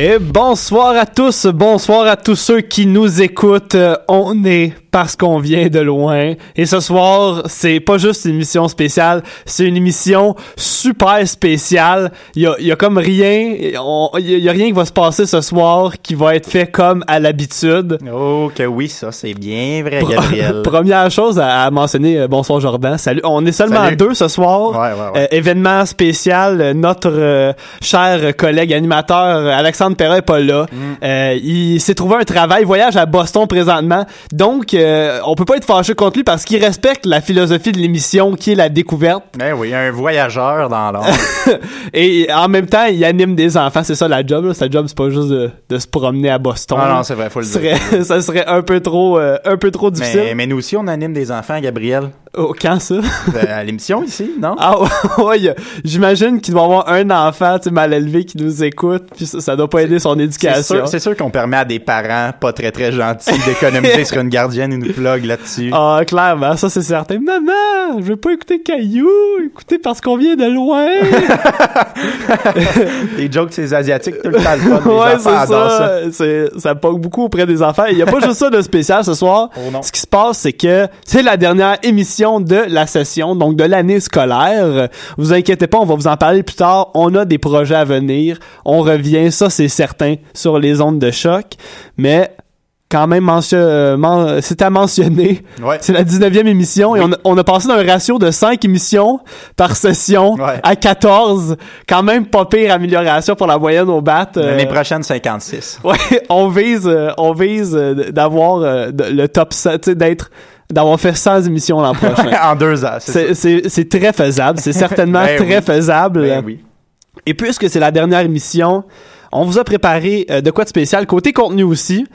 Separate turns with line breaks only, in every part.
Et bonsoir à tous, bonsoir à tous ceux qui nous écoutent. Euh, On est parce qu'on vient de loin. Et ce soir, c'est pas juste une émission spéciale, c'est une émission super spéciale. Il y a, y a comme rien, il y a- il y a rien qui va se passer ce soir qui va être fait comme à l'habitude.
Oh, que oui, ça, c'est bien vrai, Gabriel.
Première chose à, à mentionner, euh, bonsoir Jordan, salut. On est seulement
Salut.
deux ce soir.
Ouais, ouais, ouais.
Euh, événement spécial, notre euh, cher collègue animateur Alexandre Perra est pas là.
Mm.
Il s'est trouvé un travail, voyage à Boston présentement. Donc, euh, on peut pas être fâché contre lui parce qu'il respecte la philosophie de l'émission qui est la découverte.
Ben oui, un voyageur dans l'ombre.
Et en même temps, il anime des enfants. C'est ça la job. Là. Sa job, c'est pas juste de, de se promener à Boston.
Ah non, c'est vrai, faut le
ça
dire.
serait, ça serait un peu trop, euh, un peu trop difficile.
mais, mais nous aussi, on anime des enfants, Gabriel.
Oh, quand ça?
Euh, À l'émission ici, non?
Ah ouais, j'imagine qu'il doit y avoir un enfant mal élevé qui nous écoute, puis ça, ça doit pas aider son
c'est
éducation.
sûr, c'est sûr qu'on permet à des parents pas très très gentils d'économiser sur une gardienne une plug là-dessus.
Ah, clairement, ça c'est certain. Maman, je veux pas écouter Caillou, écoutez parce qu'on vient de loin.
Des jokes, c'est asiatiques tout le temps. le fun. Les
ouais, c'est
ça.
ça. Ça beaucoup auprès des enfants. Il y a pas juste ça de spécial ce soir.
Oh.
Ce qui se passe, c'est que c'est la dernière émission de la session, donc de l'année scolaire. Vous inquiétez pas, on va vous en parler plus tard. On a des projets à venir. On revient, ça c'est certain, sur les ondes de choc. Mais quand même, mention, euh, men- c'est à mentionner.
Ouais.
C'est la 19e émission et on a, on a passé d'un ratio de 5 émissions par session
Ouais.
à 14. Quand même pas pire amélioration pour la moyenne au bat. euh,
L'année prochaine, 56.
Ouais, on vise, euh, on vise d'avoir le top 100, tu sais, d'être, d'avoir fait 100 émissions l'an prochain.
en deux ans, c'est
c'est, très faisable, c'est certainement
Ben
très
oui.
faisable.
Ben oui.
Et puisque c'est la dernière émission, on vous a préparé euh, de quoi de spécial côté contenu aussi.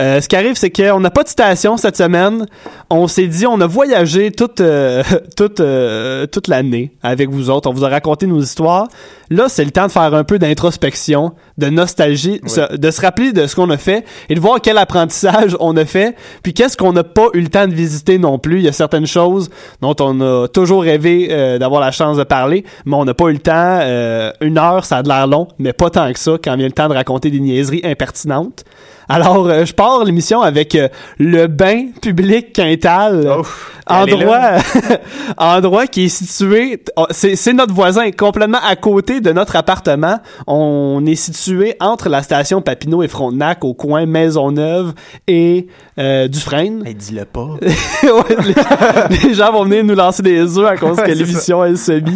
Euh, ce qui arrive, c'est qu'on n'a pas de station cette semaine. On s'est dit, on a voyagé toute euh, toute toute l'année avec vous autres. On vous a raconté nos histoires. Là, c'est le temps de faire un peu d'introspection, de nostalgie, se- de se rappeler de ce qu'on a fait et de voir quel apprentissage on a fait. Puis qu'est-ce qu'on n'a pas eu le temps de visiter non plus. Il y a certaines choses dont on a toujours rêvé d'avoir la chance de parler, mais on n'a pas eu le temps. Une heure, ça a de l'air long, mais pas tant que ça quand le temps de raconter des niaiseries impertinentes. Alors, euh, je pars l'émission avec euh, le bain public Quintal.
Oh,
endroit, endroit qui est situé, oh, c'est notre voisin, complètement à côté de notre appartement. On est situé entre la station Papineau et Frontenac, au coin Maisonneuve et euh, Dufresne.
Hey, dis-le pas.
Ouais, les, les gens vont venir nous lancer des œufs à cause
Ouais,
que l'émission elle se mit.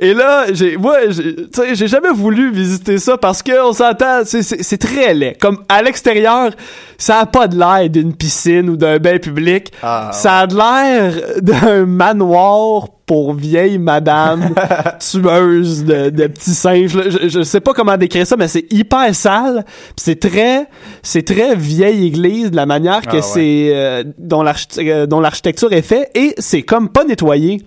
Et là, j'ai, moi, j'ai, tu sais, j'ai jamais voulu visiter ça parce que on s'entend, c'est, c'est très laid. Comme à l'extérieur, ça a pas de l'air d'une piscine ou d'un bain public.
Ah,
ça a de l'air d'un manoir pour vieille madame tueuse de, de petits singes. Je, je sais pas comment décrire ça, mais c'est hyper sale. C'est très, c'est très vieille église de la manière que
Ah ouais.
c'est, euh, euh, dont l'architecture est faite et c'est comme pas nettoyé.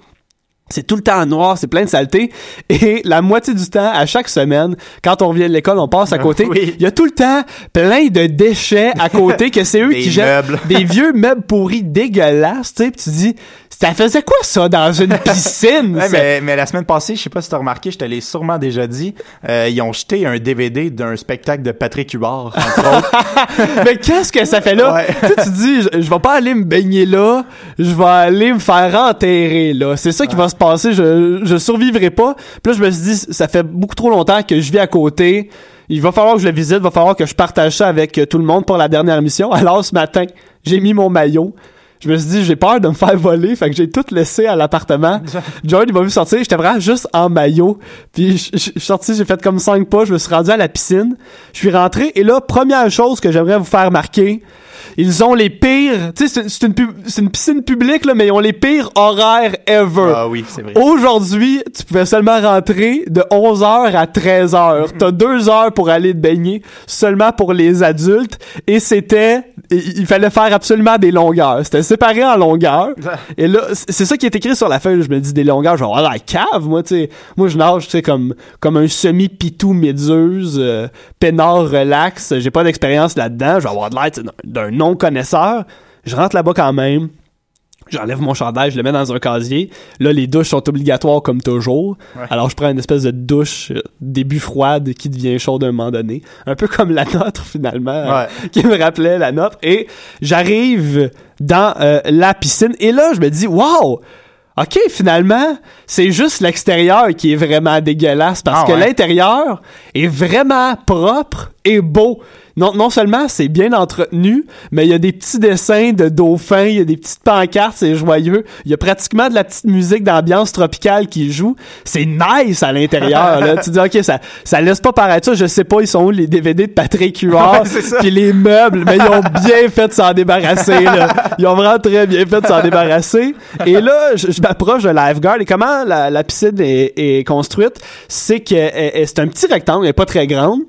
C'est tout le temps noir, c'est plein de saleté. Et la moitié du temps, à chaque semaine, quand on revient de l'école, on passe à côté.
Oui.
Il y a tout le temps plein de déchets à côté que c'est eux
Des
qui jettent des vieux meubles pourris dégueulasses, tu sais. Puis tu dis, ça faisait quoi ça dans une piscine?
Ouais, mais, mais la semaine passée, je sais pas si t'as remarqué, je te l'ai sûrement déjà dit, euh, ils ont jeté un DVD d'un spectacle de Patrick Huard, entre autres.
mais qu'est-ce que ça fait là?
Ouais.
tu tu dis, je, je vais pas aller me baigner là, je vais aller me faire enterrer là. C'est ça qui va se passer, je, je survivrai pas. Puis là, je me suis dit, ça fait beaucoup trop longtemps que je vis à côté. Il va falloir que je le visite, il va falloir que je partage ça avec tout le monde pour la dernière mission. Alors, ce matin, j'ai mis mon maillot. Je me suis dit, j'ai peur de me faire voler, fait que j'ai tout laissé à l'appartement. John, il m'a vu sortir, j'étais vraiment juste en maillot. Puis je suis sorti, j'ai fait comme cinq pas, je me suis rendu à la piscine. Je suis rentré, et là, première chose que j'aimerais vous faire marquer, ils ont les pires, tu sais, c'est- une, piscine publique, là, mais ils ont les pires horaires ever.
ah oui, c'est vrai.
Aujourd'hui, tu pouvais seulement rentrer de 11h à 13h. T'as deux heures pour aller te baigner, seulement pour les adultes. Et c'était... Il fallait faire absolument des longueurs. C'était séparé en longueurs. Et là, c'est ça qui est écrit sur la feuille. Je me dis des longueurs. Je vais avoir la cave, moi, tu sais. Moi, je nage, tu sais, comme, comme un semi-pitou méduse, euh, peinard relax. J'ai pas d'expérience là-dedans. Je vais avoir de l'air d'un non-connaisseur. Je rentre là-bas quand même. J'enlève mon chandail, je le mets dans un casier. Là, les douches sont obligatoires comme toujours. Alors, je prends une espèce de douche euh, début froide qui devient chaude à un moment donné. Un peu comme la nôtre, finalement, euh, qui me rappelait la nôtre. Et j'arrive dans euh, la piscine. Et là, je me dis, wow! OK, finalement, c'est juste l'extérieur qui est vraiment dégueulasse parce
Ah
que l'intérieur est vraiment propre et beau. Non, non seulement c'est bien entretenu, mais il y a des petits dessins de dauphins, il y a des petites pancartes, c'est joyeux. Il y a pratiquement de la petite musique d'ambiance tropicale qui joue. C'est nice à l'intérieur. là. tu dis ok, ça, ça laisse pas paraître ça. Je sais pas, ils sont où les DVD de Patrick Huard, puis les meubles, mais ils ont bien fait de s'en débarrasser. Là. Ils ont vraiment très bien fait de s'en débarrasser. Et là, je, je m'approche de la lifeguard et comment la, la piscine est, est construite, c'est que elle- elle- c'est un petit rectangle, elle est pas très grande.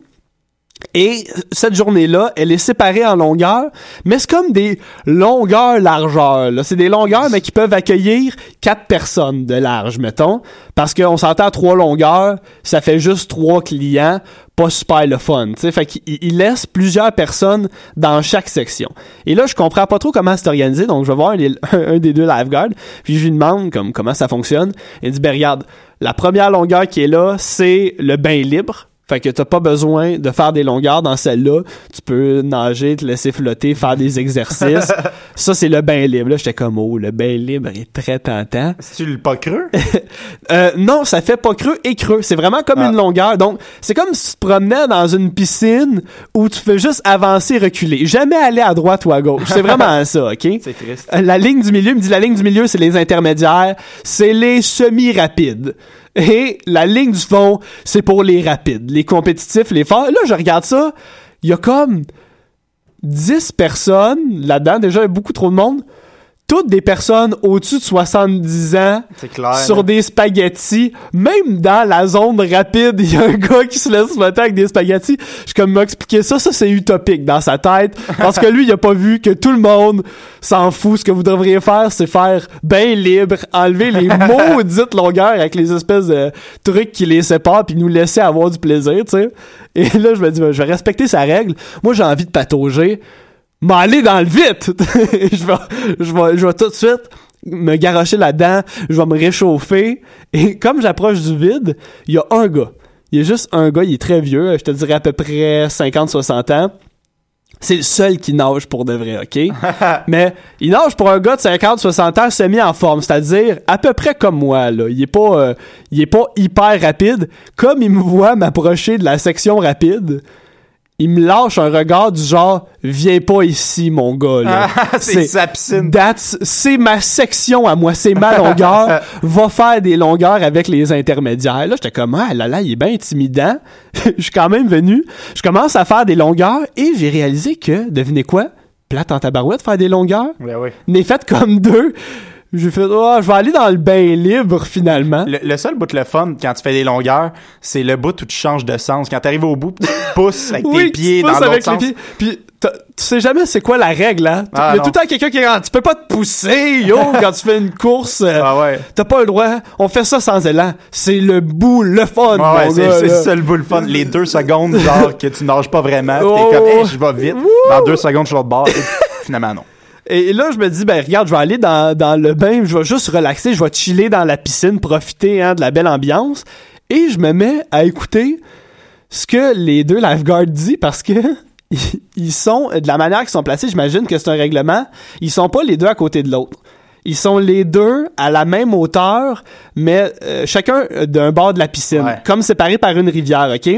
Et cette journée-là, elle est séparée en longueurs, mais c'est comme des longueurs largeurs. Là. C'est des longueurs, mais qui peuvent accueillir quatre personnes de large, mettons. Parce qu'on s'entend à trois longueurs, ça fait juste trois clients, pas super le fun. tu sais. Fait qu'il il laisse plusieurs personnes dans chaque section. Et là, je comprends pas trop comment c'est organisé, donc je vais voir un, des deux lifeguards, puis je lui demande comme, comment ça fonctionne. Il dit, ben regarde, la première longueur qui est là, c'est le bain libre. Fait que t'as pas besoin de faire des longueurs dans celle-là. Tu peux nager, te laisser flotter, faire des exercices. ça, c'est le bain libre. Là, j'étais comme, oh, le bain libre est très tentant.
C'est-tu le pas creux?
Euh, non, ça fait pas creux et creux. C'est vraiment comme
Ah.
une longueur. Donc, c'est comme si tu te promenais dans une piscine où tu fais juste avancer, reculer. Jamais aller à droite ou à gauche. C'est vraiment ça, OK?
C'est triste.
Euh, La ligne du milieu, il me dit la ligne du milieu, c'est les intermédiaires, c'est les semi-rapides. Et la ligne du fond, c'est pour les rapides, les compétitifs, les forts. Là, je regarde ça, il y a comme 10 personnes là-dedans, déjà, il y a beaucoup trop de monde. Toutes des personnes au-dessus de 70 ans
clair.
sur des spaghettis. Même dans la zone rapide, il y a un gars qui se laisse flotter avec des spaghettis. Je suis comme m'expliquer ça, ça c'est utopique dans sa tête. Parce que lui, il a pas vu que tout le monde s'en fout. Ce que vous devriez faire, c'est faire bien libre, enlever les maudites longueurs avec les espèces de trucs qui les séparent puis nous laisser avoir du plaisir, tu sais. Et là, je me dis, ben, je vais respecter sa règle. Moi, j'ai envie de patauger m'aller dans le vite. je vais, je vais, je vais tout de suite me garrocher là-dedans, je vais me réchauffer. Et comme j'approche du vide, il y a un gars. Il y a juste un gars, il est très vieux, je te dirais à peu près 50-60 ans. C'est le seul qui nage pour de vrai, OK? Mais il nage pour un gars de 50-60 ans semi en forme, c'est-à-dire à peu près comme moi, là. Il est pas, euh, il est pas hyper rapide. Comme il me voit m'approcher de la section rapide, il me lâche un regard du genre viens pas ici mon gars là.
Ah, c'est sa piscine.
C'est ma section à moi, c'est ma longueur. Va faire des longueurs avec les intermédiaires. Là, j'étais comme ah là là, il est bien intimidant. Je suis quand même venu. Je commence à faire des longueurs et j'ai réalisé que devinez quoi, plate en tabarouette faire des longueurs.
Ben oui.
N'ai fait comme deux. J'ai fait oh, je vais aller dans le bain libre finalement.
Le, le seul bout de le fun quand tu fais des longueurs, c'est le bout où tu changes de sens. Quand t'arrives au bout, tu pousses avec tes pieds dans l'autre sens.
pieds. Puis tu sais jamais c'est quoi la règle, hein? Il
Ah,
y a
non.
tout le temps quelqu'un qui rendu, tu peux pas te pousser, yo, quand tu fais une course. euh,
Ah ouais.
T'as pas le droit. On fait ça sans élan. C'est le bout, le fun,
Ouais, ouais, c'est le bout le fun. Les deux secondes, genre, que tu nages pas vraiment, pis
Oh.
t'es comme, hey, je vais vite. Dans deux secondes, je suis l'autre bord. Et finalement, non.
Et là, je me dis, ben regarde, je vais aller dans, dans le bain, je vais juste relaxer, je vais chiller dans la piscine, profiter hein, de la belle ambiance. Et je me mets à écouter ce que les deux lifeguards disent parce que ils- ils sont, de la manière qu'ils sont placés, j'imagine que c'est un règlement, ils sont pas les deux à côté de l'autre. Ils sont les deux à la même hauteur, mais euh, chacun d'un bord de la piscine,
Ouais.
comme séparés par une rivière, OK?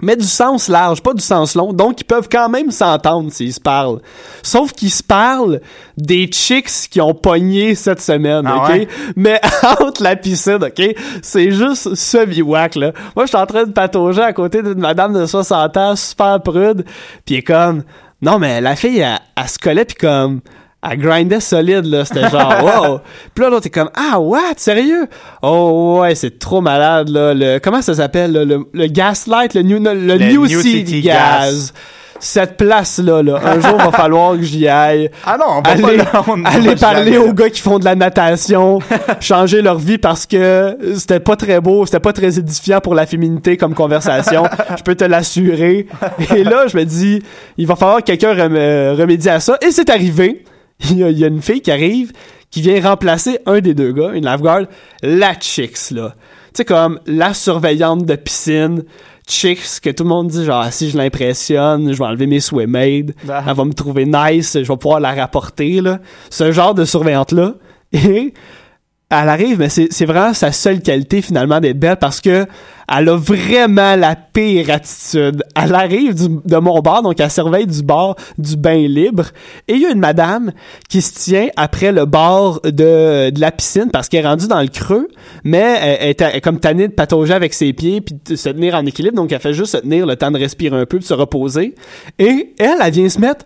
Mais du sens large, pas du sens long. Donc, ils peuvent quand même s'entendre s'ils se parlent. Sauf qu'ils se parlent des chicks qui ont pogné cette semaine,
Ah
OK?
ouais?
Mais entre la piscine, OK? C'est juste semi-wack, là. Moi, je suis en train de patauger à côté d'une madame de 60 ans, super prude, puis comme... Non, mais la fille, elle, elle se collait, puis comme... Elle grindait solide, là. C'était genre, wow. Puis là, l'autre est comme, ah, what? Sérieux? Oh, ouais, c'est trop malade, là. Le, comment ça s'appelle, là? Le, le gaslight, le New, le,
Le
New,
New
City,
City
Gas.
Gas.
Cette place-là, là. Un jour, va falloir que j'y aille.
Ah non, on va
Aller,
pas on
aller parler
jamais
aux gars qui font de la natation, changer leur vie parce que c'était pas très beau, c'était pas très édifiant pour la féminité comme conversation. je peux te l'assurer. Et là, je me dis, il va falloir que quelqu'un rem- remédie à ça. Et c'est arrivé. Il y, a, il y a une fille qui arrive, qui vient remplacer un des deux gars, une lifeguard, la chicks, là. Tu sais, comme la surveillante de piscine, chicks, que tout le monde dit, genre, si je l'impressionne, je vais enlever mes swimmaid,
Ah.
elle va me trouver nice, je vais pouvoir la rapporter, là. Ce genre de surveillante-là. Et elle arrive, mais c'est vraiment sa seule qualité finalement d'être belle parce que elle a vraiment la pire attitude. Elle arrive de mon bar, donc elle surveille du bar du bain libre. Et il y a une madame qui se tient après le bord de, de la piscine parce qu'elle est rendue dans le creux, mais elle, elle est comme tannée de patauger avec ses pieds puis de se tenir en équilibre, donc elle fait juste se tenir le temps de respirer un peu, de se reposer. Et elle, elle vient se mettre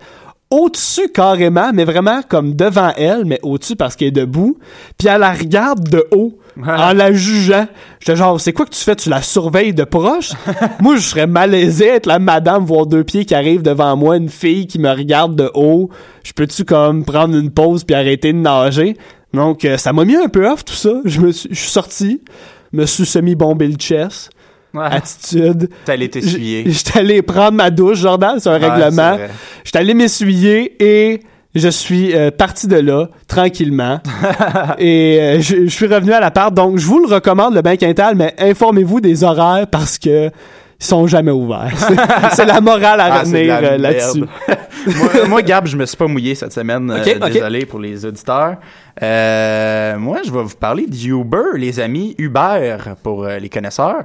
au-dessus carrément, mais vraiment comme devant elle, mais au-dessus parce qu'elle est debout. Puis elle la regarde de haut en la jugeant. J'étais genre, c'est quoi que tu fais? Tu la surveilles de proche? moi, je serais malaisé être la madame, voir deux pieds qui arrivent devant moi, une fille qui me regarde de haut. Je peux-tu comme prendre une pause puis arrêter de nager? Donc, euh, ça m'a mis un peu off tout ça. Je me suis, je suis sorti, me suis semi-bombé le chest. Attitude.
T'es allé t'essuyer.
J'étais allé prendre ma douche, Jordan, c'est un
Ouais,
règlement. J'étais allé m'essuyer et je suis euh, parti de là, tranquillement. et euh, je, je suis revenu à l'appart. Donc, je vous le recommande, le bain quintal, mais informez-vous des horaires parce que ils sont jamais ouverts. C'est- la morale à
Ah,
retenir euh, là-dessus.
moi, moi, Gab, je me suis pas mouillé cette semaine. euh. Désolé pour les auditeurs. Euh, moi, je vais vous parler d'Uber, les amis. Uber, pour les connaisseurs.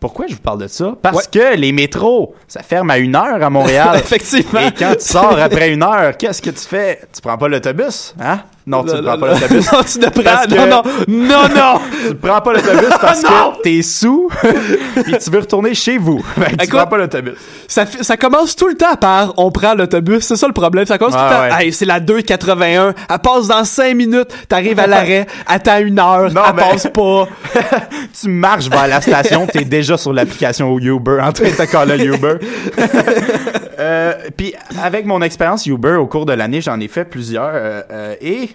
Pourquoi je vous parle de ça? Parce que les métros, ça ferme à une heure à Montréal.
Effectivement.
Et quand tu sors après une heure, qu'est-ce que tu fais? Tu prends pas l'autobus, hein? Non, tu ne prends pas l'autobus.
non, tu ne prends.
Que-
Non, non, non, non.
Tu prends pas l'autobus parce
Non!
que t'es sous puis tu veux retourner chez vous. Que tu
Écoute,
prends pas l'autobus.
Ça, ça commence tout le temps par on prend l'autobus, c'est ça le problème. Ça commence tout le temps.
ouais.
Hey, c'est la 2,81. Elle passe dans 5 minutes. T'arrives à l'arrêt. Attends une heure.
Non,
elle
mais-
passe pas.
tu marches vers la station, t'es déjà sur l'application Uber en train de te caller Uber. Euh, Puis avec mon expérience Uber au cours de l'année, j'en ai fait plusieurs euh, euh, et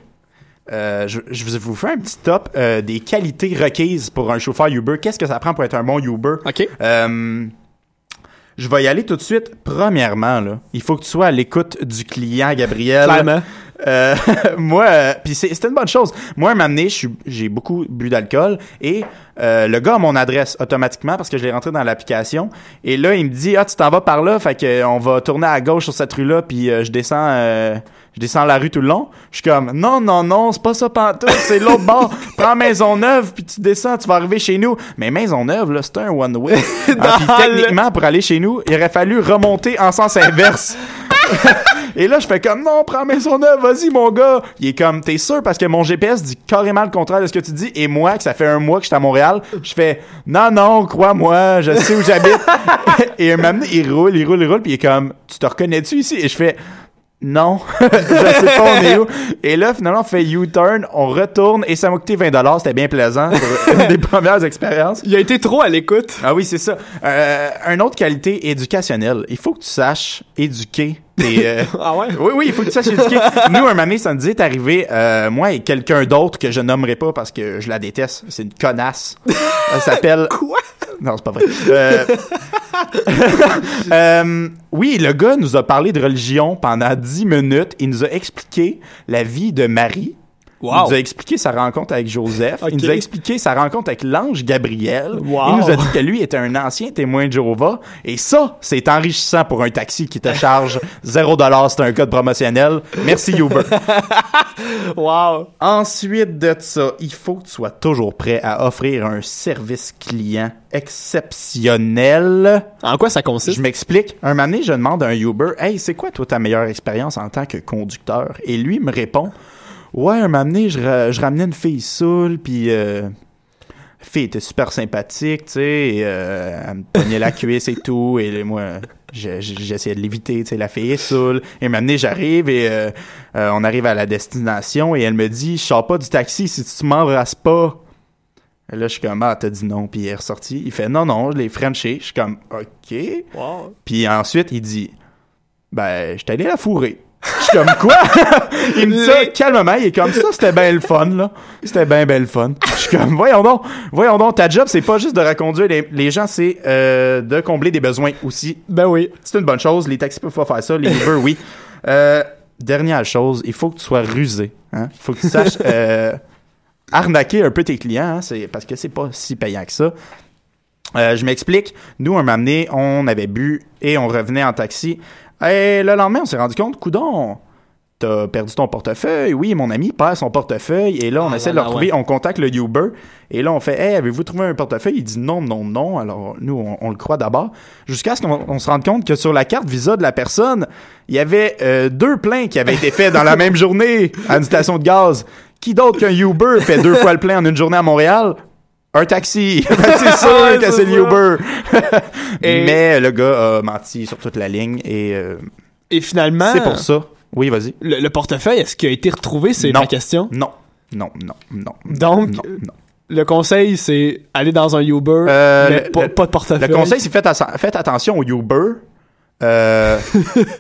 je, je vous fais un petit top des qualités requises pour un chauffeur Uber. Qu'est-ce que ça prend pour être un bon Uber?
OK.
Je vais y aller tout de suite. Premièrement, là, il faut que tu sois à l'écoute du client, Gabriel.
Clairement.
Euh, moi, euh, puis c'est une bonne chose. Moi, suis- j'ai beaucoup bu d'alcool et euh, le gars a mon adresse automatiquement parce que je l'ai rentré dans l'application. Et là, il me dit ah tu t'en vas par là, fait que euh, on va tourner à gauche sur cette rue là, puis euh, je descends, euh, je descends la rue tout le long. Je suis comme non non non, c'est pas ça pantoute, c'est l'autre bord. Prends Maisonneuve puis tu descends, tu vas arriver chez nous. Mais Maisonneuve là, c'est un one way. Ah, puis techniquement, pour aller chez nous, il aurait fallu remonter en sens inverse. Et là, je fais comme, non, prends Maisonneuve, vas-y, mon gars. Il est comme, t'es sûr, parce que mon GPS dit carrément le contraire de ce que tu dis. Et moi, que ça fait un mois que je suis à Montréal, je fais, non, non, crois-moi, je sais où j'habite. et un moment il roule, il roule, il roule, puis il est comme, tu te reconnais-tu ici? Et je fais, non, je sais pas on est où. Et là, finalement, on fait U-turn, on retourne et ça m'a coûté 20 C'était bien plaisant. pour une des premières expériences.
Il a été trop à l'écoute.
Ah oui, c'est ça. Euh, une autre qualité éducationnelle. Il faut que tu saches éduquer tes... euh,
Ah ouais?
Oui, oui, il faut que tu saches éduquer. Nous, un donné, ça nous dit, est arrivé, euh, moi et quelqu'un d'autre que je nommerai pas parce que je la déteste. C'est une connasse. Elle s'appelle...
Quoi?
Non, c'est pas vrai. Euh, euh, oui, le gars nous a parlé de religion pendant 10 minutes. Il nous a expliqué la vie de Marie. Il nous a expliqué sa rencontre avec Joseph. Il nous a expliqué sa rencontre avec l'ange Gabriel.
Wow.
Il nous a dit que lui était un ancien témoin de Jéhovah. Et ça, c'est enrichissant pour un taxi qui te charge 0$. C'est un code promotionnel. Merci Uber.
Wow.
Ensuite de ça, il faut que tu sois toujours prêt à offrir un service client exceptionnel.
En quoi ça consiste?
Je m'explique. Un moment donné, je demande à un Uber, Hey, c'est quoi, toi, ta meilleure expérience en tant que conducteur? Et lui me répond, Ouais, un moment donné, je, ra- je ramenais une fille saoule, puis euh, la fille était super sympathique, tu sais, et, euh, elle me pognait la cuisse et tout, et moi, je- je- j'essayais de l'éviter, tu sais, la fille est saoule. Et un moment donné, j'arrive, et euh, euh, on arrive à la destination, et elle me dit, je sors pas du taxi si tu m'embrasses pas. Et là, je suis comme, ah, t'as dit non, puis il est ressorti. Il fait, non, non, je l'ai frenché. Je suis comme, OK.
Wow.
Puis ensuite, il dit Ben, je t'ai allé la fourrer. Je suis comme quoi? Il me dit ça calmement, il est comme ça, c'était bien le fun là. C'était bien bien le fun. Je suis comme voyons donc, voyons donc, ta job c'est pas juste de reconduire les, les gens, c'est euh, de combler des besoins aussi.
Ben oui.
C'est une bonne chose, les taxis peuvent pas faire ça, les Uber oui. Euh, dernière chose, il faut que tu sois rusé, hein. Il faut que tu saches euh, arnaquer un peu tes clients, hein, c'est parce que c'est pas si payant que ça. Euh, je m'explique. Nous, un moment donné, on avait bu et on revenait en taxi. Et le lendemain, on s'est rendu compte, coudon, t'as perdu ton portefeuille. Oui, mon ami perd son portefeuille. Et là, on
Ah
essaie
là
de le
là,
retrouver.
ouais.
On contacte le Uber. Et là, on fait, hey, avez-vous trouvé un portefeuille? Il dit non, non, non. Alors, nous, on, on le croit d'abord. Jusqu'à ce qu'on on se rende compte que sur la carte Visa de la personne, il y avait euh, deux pleins qui avaient été faits dans la même journée à une station de gaz. Qui d'autre qu'un Uber fait deux fois le plein en une journée à Montréal? Un taxi. Ben, c'est sûr que
c'est
c'est le
ça.
Uber.
Et-
Mais le gars a menti sur toute la ligne et euh,
Et finalement,
c'est pour ça. Oui, vas-y.
Le, le portefeuille, est-ce qu'il a été retrouvé? C'est ma question.
Non. Non, non, non.
Donc,
non, non.
Le conseil, c'est aller dans un Uber,
Euh,
mais
le-
pas,
le-
pas de portefeuille.
Le conseil, c'est faites attention au Uber. Euh,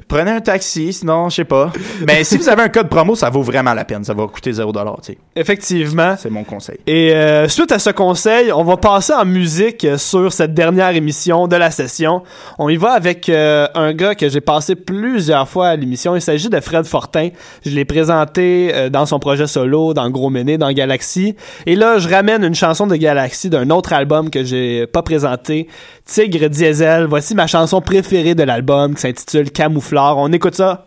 prenez un taxi, sinon, je sais pas. Mais si vous avez un code promo, ça vaut vraiment la peine. Ça va coûter 0$, tu sais.
Effectivement.
C'est mon conseil.
Et euh, suite à ce conseil, on va passer en musique sur cette dernière émission de la session. On y va avec euh, un gars que j'ai passé plusieurs fois à l'émission. Il s'agit de Fred Fortin. Je l'ai présenté euh, dans son projet solo, dans Gros Méné, dans Galaxy. Et là, je ramène une chanson de Galaxy d'un autre album que j'ai pas présenté, Tigre Diesel. Voici ma chanson préférée de l'album qui s'intitule Camouflard. On écoute ça.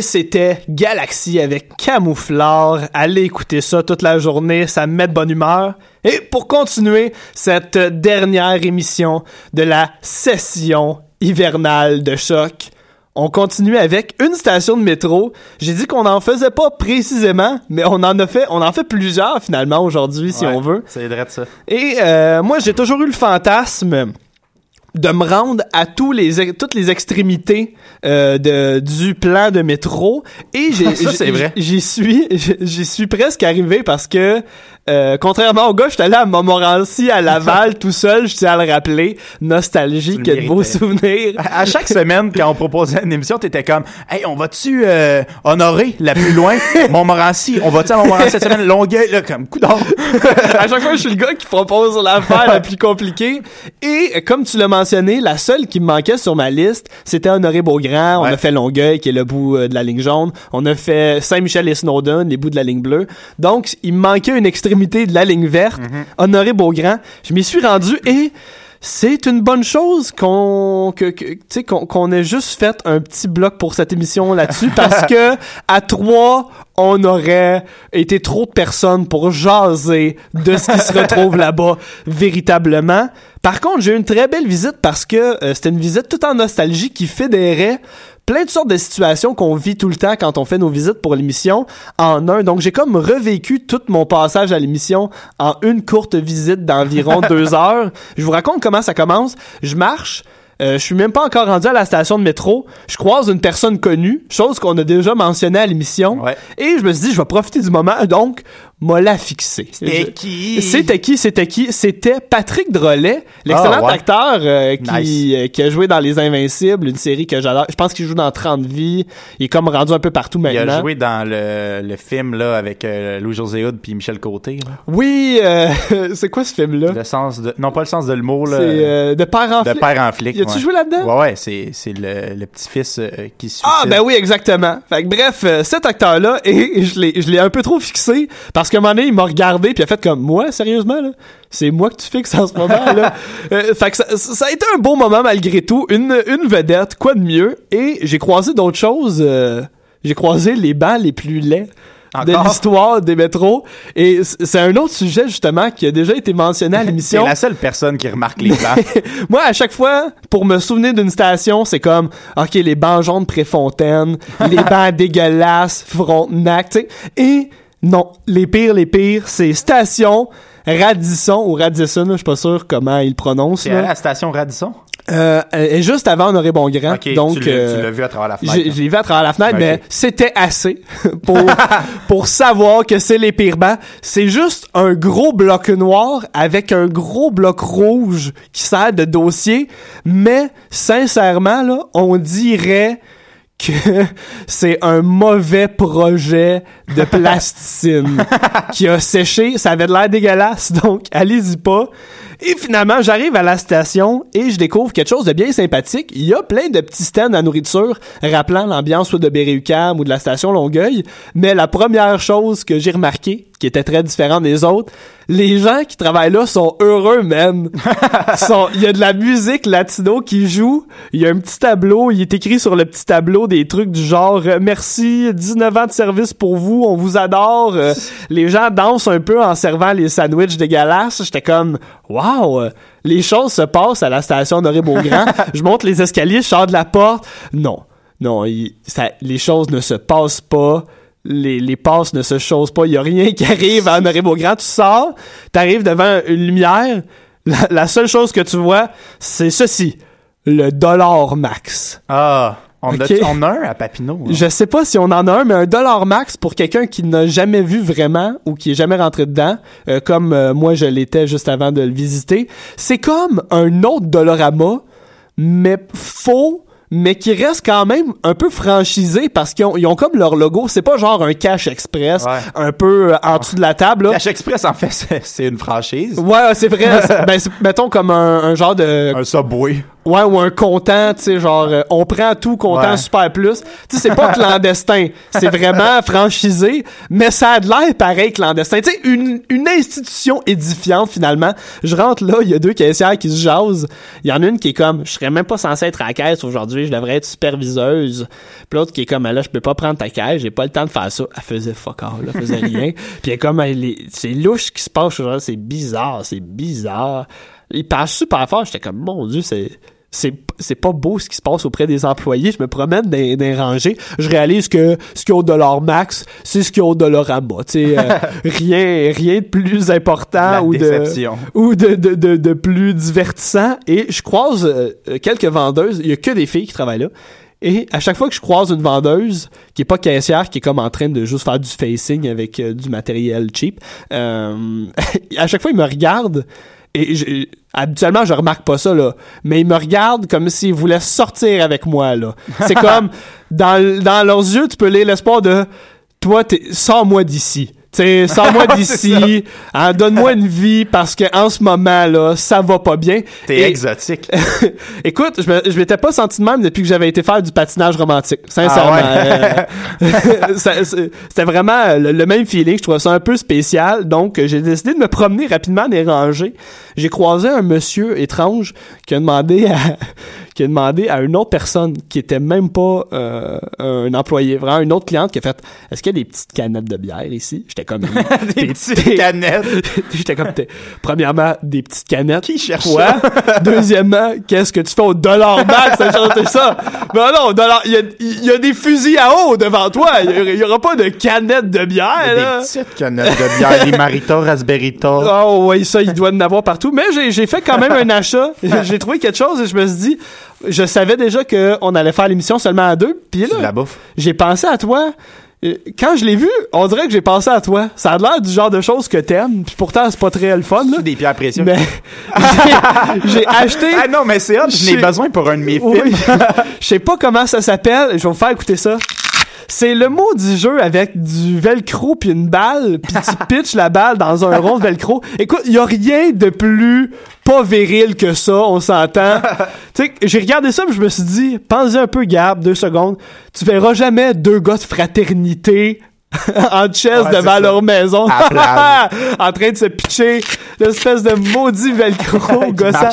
Et c'était Galaxy avec Camouflard. Allez écouter ça toute la journée, ça me met de bonne humeur. Et pour continuer cette dernière émission de la session hivernale de choc, on continue avec une station de métro. J'ai dit qu'on n'en faisait pas précisément, mais on en a fait, on en fait plusieurs finalement aujourd'hui si
Ouais,
on veut.
C'est vrai de ça.
Et euh, moi, j'ai toujours eu le fantasme de me rendre à tous les toutes les extrémités euh, de, du plan de métro. Et j'ai suis j'y suis presque arrivé parce que euh, contrairement au gars j'étais allé à Montmorency à Laval tout seul je tiens à le rappeler nostalgique de beaux souvenirs
À à chaque semaine, quand on proposait une émission, t'étais comme, hey, on va-tu euh, honorer la plus loin, Montmorency? On va-tu à Montmorency cette semaine? Longueuil, là, comme coup d'or.
à chaque fois, je suis le gars qui propose l'affaire la plus compliquée. Et comme tu l'as mentionné, la seule qui me manquait sur ma liste, c'était Honoré Beaugrand. On
Ouais.
a fait Longueuil, qui est le bout euh, de la ligne jaune. On a fait Saint-Michel et Snowdon, les bouts de la ligne bleue. Donc, il me manquait une extrémité de la ligne verte. Honoré Beaugrand. Je m'y suis rendu et c'est une bonne chose qu'on que, qu'on ait juste fait un petit bloc pour cette émission là-dessus parce que à trois on aurait été trop de personnes pour jaser de ce qui se retrouve là-bas véritablement. Par contre, j'ai eu une très belle visite parce que euh, c'était une visite tout en nostalgie qui fédérait plein de sortes de situations qu'on vit tout le temps quand on fait nos visites pour l'émission en un. Donc j'ai comme revécu tout mon passage à l'émission en une courte visite d'environ deux heures. Je vous raconte comment ça commence. Je marche. euh, je suis même pas encore rendu à la station de métro. Je croise une personne connue, chose qu'on a déjà mentionné à l'émission.
Ouais.
Et je me suis dit, je vais profiter du moment. Donc, m'a la fixé.
C'était
Je-
qui?
C'était qui? C'était qui? C'était Patrick Drolet, l'excellent
Ah, ouais.
acteur euh, qui,
Nice.
euh, qui a joué dans Les Invincibles, une série que j'adore. Je pense qu'il joue dans 30 vies. Il est comme rendu un peu partout
Il
maintenant.
a joué dans le, le film, là, avec euh, Louis-José Hood puis Michel Côté, là.
Oui, c'est quoi ce film-là?
Le sens de, non, pas le sens de
C'est
là.
euh, de père en
de
flic.
père en flic.
Y a-tu
ouais.
joué là-dedans?
Ouais, ouais, c'est, c'est le, le petit-fils qui suicide.
Ah ben oui exactement. Fait que bref, cet acteur là et je l'ai je l'ai un peu trop fixé parce qu'à un moment donné il m'a regardé puis il a fait comme moi sérieusement là, c'est moi que tu fixes en ce moment là. Euh, fait que ça, ça a été un beau moment malgré tout, une une vedette, quoi de mieux? Et j'ai croisé d'autres choses euh, j'ai croisé les bancs les plus laids de l'histoire des métros et c'est un autre sujet justement qui a déjà été mentionné à
C'est
l'émission.
la seule personne qui remarque les bancs.
Moi, à chaque fois, pour me souvenir d'une station, c'est comme, OK, les bancs jaunes Préfontaine, les bancs dégueulasses Frontenac, tu sais. Et non, les pires, les pires, c'est station Radisson ou Radisson, je suis pas sûr comment ils le prononcent.
C'est à la station Radisson?
Euh, et juste avant Honoré Bongrand.
Ok,
donc,
tu l'as,
euh,
l'as vu à travers la fenêtre.
j'ai, vu à travers la fenêtre, mais c'était assez pour, pour savoir que c'est les pires bancs. C'est juste un gros bloc noir avec un gros bloc rouge qui sert de dossier. Mais, sincèrement, là, on dirait que c'est un mauvais projet de plasticine qui a séché. Ça avait de l'air dégueulasse, donc allez-y pas. Et finalement, j'arrive à la station et je découvre quelque chose de bien sympathique. Il y a plein de petits stands à nourriture rappelant l'ambiance soit de Berry-UQAM ou de la station Longueuil. Mais la première chose que j'ai remarqué, qui était très différente des autres, les gens qui travaillent là sont heureux, man. Il y a de la musique latino qui joue. Il y a un petit tableau. Il est écrit sur le petit tableau des trucs du genre euh, Merci, 19 ans de service pour vous. On vous adore. Euh, les gens dansent un peu en servant les sandwichs dégueulasses. J'étais comme Wow! euh, Les choses se passent à la station Honoré Beaugrand. je monte les escaliers, je sors de la porte. Non. Non, il- ça, les choses ne se passent pas. Les, les passes ne se chosent pas. Il y a rien qui arrive à Honoré Beaugrand. Tu sors, t'arrives devant une lumière. La, la seule chose que tu vois, c'est ceci. Le dollar max.
Ah, on,
Ok.
a, on a un à Papineau.
Je sais pas si on en a un, mais un dollar max pour quelqu'un qui n'a jamais vu vraiment ou qui est jamais rentré dedans, euh, comme euh, moi je l'étais juste avant de le visiter, c'est comme un autre Dollarama, mais faux, mais qui reste quand même un peu franchisé parce qu'ils ont, ils ont comme leur logo. C'est pas genre un cash express,
Ouais.
un peu euh, en dessous de la table. Là.
Cash Express, en fait, c'est, une franchise.
Ouais, c'est vrai. ben, mettons comme un, un genre de
Un Subway.
Ouais, ou un comptant, tu sais, genre, euh, on prend tout,
Ouais.
super plus. Tu sais, c'est pas clandestin. c'est vraiment franchisé, mais ça a de l'air pareil clandestin. Tu sais, une, une institution édifiante, finalement. Je rentre là, il y a deux caissières qui se jasent. Il y en a une qui est comme, je serais même pas censé être à la caisse aujourd'hui, je devrais être superviseuse. Puis l'autre qui est comme, là, je peux pas prendre ta caisse, j'ai pas le temps de faire ça. Elle faisait fuck all, elle faisait rien. Puis elle est comme, c'est louche ce qui se passe aujourd'hui, c'est bizarre, c'est bizarre. Il passe super fort, j'étais comme, mon dieu, c'est c'est c'est pas beau ce qui se passe auprès des employés. Je me promène dans, dans les rangées, je réalise que ce qu'il y a au dollar max, c'est ce qu'il y a au dollar en bas. Tu sais, euh, rien rien de plus important
La
ou de ou de, de, de, de plus divertissant. Et je croise euh, euh, quelques vendeuses. Il y a que des filles qui travaillent là. Et à chaque fois que je croise une vendeuse qui est pas caissière, qui est comme en train de juste faire du facing avec euh, du matériel cheap, euh, à chaque fois, ils me regardent et habituellement, je remarque pas ça, là. Mais ils me regardent comme s'ils voulaient sortir avec moi, là. C'est comme, dans, dans leurs yeux, tu peux lire l'espoir de, toi, t'es, sors-moi d'ici. Sais, sors-moi d'ici, hein, donne-moi une vie parce que en ce moment là, ça va pas bien.
T'es
Et-
exotique.
Écoute, je m'étais pas senti de même depuis que j'avais été faire du patinage romantique. Sincèrement.
Ah
Euh, C'était vraiment le, le même feeling. Je trouvais ça un peu spécial. Donc, j'ai décidé de me promener rapidement des rangées. J'ai croisé un monsieur étrange qui a demandé à, qui a demandé à une autre personne qui était même pas euh, un employé, vraiment une autre cliente qui a fait Est-ce qu'il y a des petites canettes de bière ici? J'étais comme
Des petites canettes.
J'étais comme premièrement des petites canettes.
Qui cherche
Quoi? Deuxièmement, qu'est-ce que tu fais au dollar max à chanter ça? Ben non, au dollar, il y y a des fusils à eau devant toi. Il y aura- il y aura pas de canettes de bière, là.
Des petites canettes de bière, des Marita, Raspberita.
Oh oui, ça, il doit en avoir partout. Mais j'ai, j'ai fait quand même un achat. J'ai trouvé quelque chose et je me suis dit, je savais déjà qu'on allait faire l'émission seulement à deux. Puis là,
la bouffe.
j'ai pensé à toi. Euh, Quand je l'ai vu, on dirait que j'ai pensé à toi. Ça a l'air du genre de choses que t'aimes. Puis pourtant, c'est pas très le fun, là.
C'est des pierres précieuses.
Mais j'ai, acheté...
Ah non, mais c'est hot, je n'ai besoin pour un de mes films.
Je sais pas comment ça s'appelle. Je vais vous faire écouter ça. C'est le mot du jeu avec du velcro puis une balle, puis tu pitches la balle dans un rond de velcro. Écoute, il y a rien de plus pas viril que ça, on s'entend. tu sais, j'ai regardé ça, puis je me suis dit, pense-y un peu, Gab, deux secondes. Tu verras jamais deux gars de fraternité en
Ouais,
devant leur maison, en train de se pitcher l'espèce de maudit velcro gossant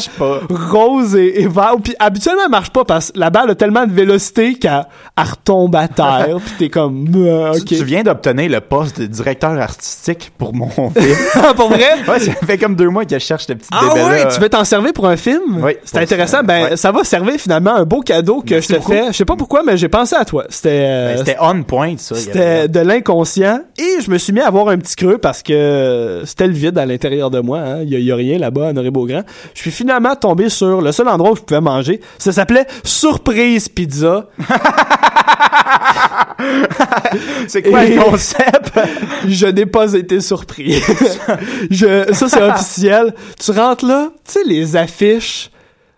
rose et, et vert. Puis habituellement, elle marche pas parce que la balle a tellement de vélocité qu'elle elle retombe à terre. puis t'es comme, euh.
Tu, tu viens d'obtenir le poste de directeur artistique pour mon film.
Ah, pour vrai?
ouais, ça fait comme deux mois que je cherche le petit
Ah
bébé
ouais, tu veux t'en servir pour un film?
Oui,
C'est intéressant.
ça.
Ben,
Ouais.
ça va servir finalement un beau cadeau que
Merci
je te
beaucoup.
fais. Je sais pas pourquoi, mais j'ai pensé à toi. C'était, euh,
Ben, C'était on point, ça.
C'était de et je me suis mis à avoir un petit creux parce que c'était le vide à l'intérieur de moi. hein. Il y, a- rien là-bas à Honoré-Beaugrand. Je suis finalement tombé sur le seul endroit où je pouvais manger. Ça s'appelait Surprise Pizza.
C'est quoi
Et-
le concept?
Je n'ai pas été surpris. je, ça, c'est officiel. Tu rentres là, tu sais, les affiches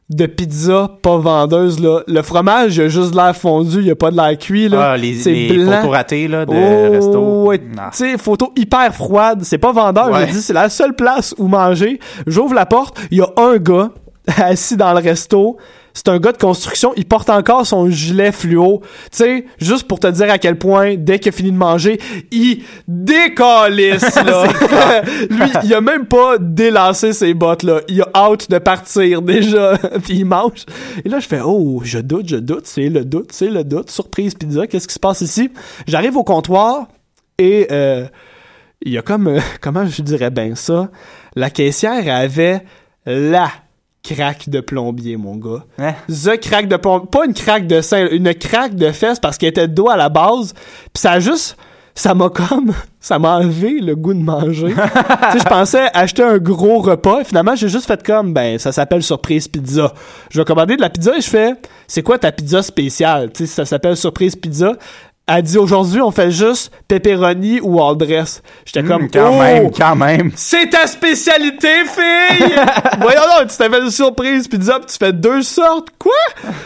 de pizza pas vendeuses, là. Le fromage, il a juste de l'air fondu, il y a pas de l'air cuit, là.
Ah, les,
c'est
les
blanc.
photos ratées là, de
Oh,
resto.
ouais. Tu sais, photo hyper froide. C'est pas vendeur.
Ouais.
Je dis, c'est la seule place où manger. J'ouvre la porte. Il y a un gars assis dans le resto. C'est un gars de construction. Il porte encore son gilet fluo. Tu sais, juste pour te dire à quel point, dès qu'il a fini de manger, il décalisse, là. Lui, il a même pas délancé ses bottes, là. Il a hâte de partir, déjà. Puis il mange. Et là, je fais, oh, je doute, je doute. C'est le doute, c'est le doute. Surprise pizza. Qu'est-ce qui se passe ici? J'arrive au comptoir. Et euh, il y a comme, euh, comment je dirais bien ça, la caissière avait la craque de plombier, mon gars.
Hein?
The craque de plombier. Pas une craque de sein, une craque de fesses parce qu'elle était de dos à la base. Puis ça a juste... Ça m'a comme... Ça m'a enlevé le goût de manger. tu sais, je pensais acheter un gros repas. Et finalement, j'ai juste fait comme, ben, ça s'appelle surprise pizza. Je vais commander de la pizza et je fais, c'est quoi ta pizza spéciale? Tu sais, ça s'appelle surprise pizza. Elle dit aujourd'hui, on fait juste pepperoni ou all dress. J'étais comme,
Hum, quand
oh!
même, quand même.
C'est ta spécialité, fille! Voyons donc, tu t'avais une surprise pizza pis tu fais deux sortes. Quoi?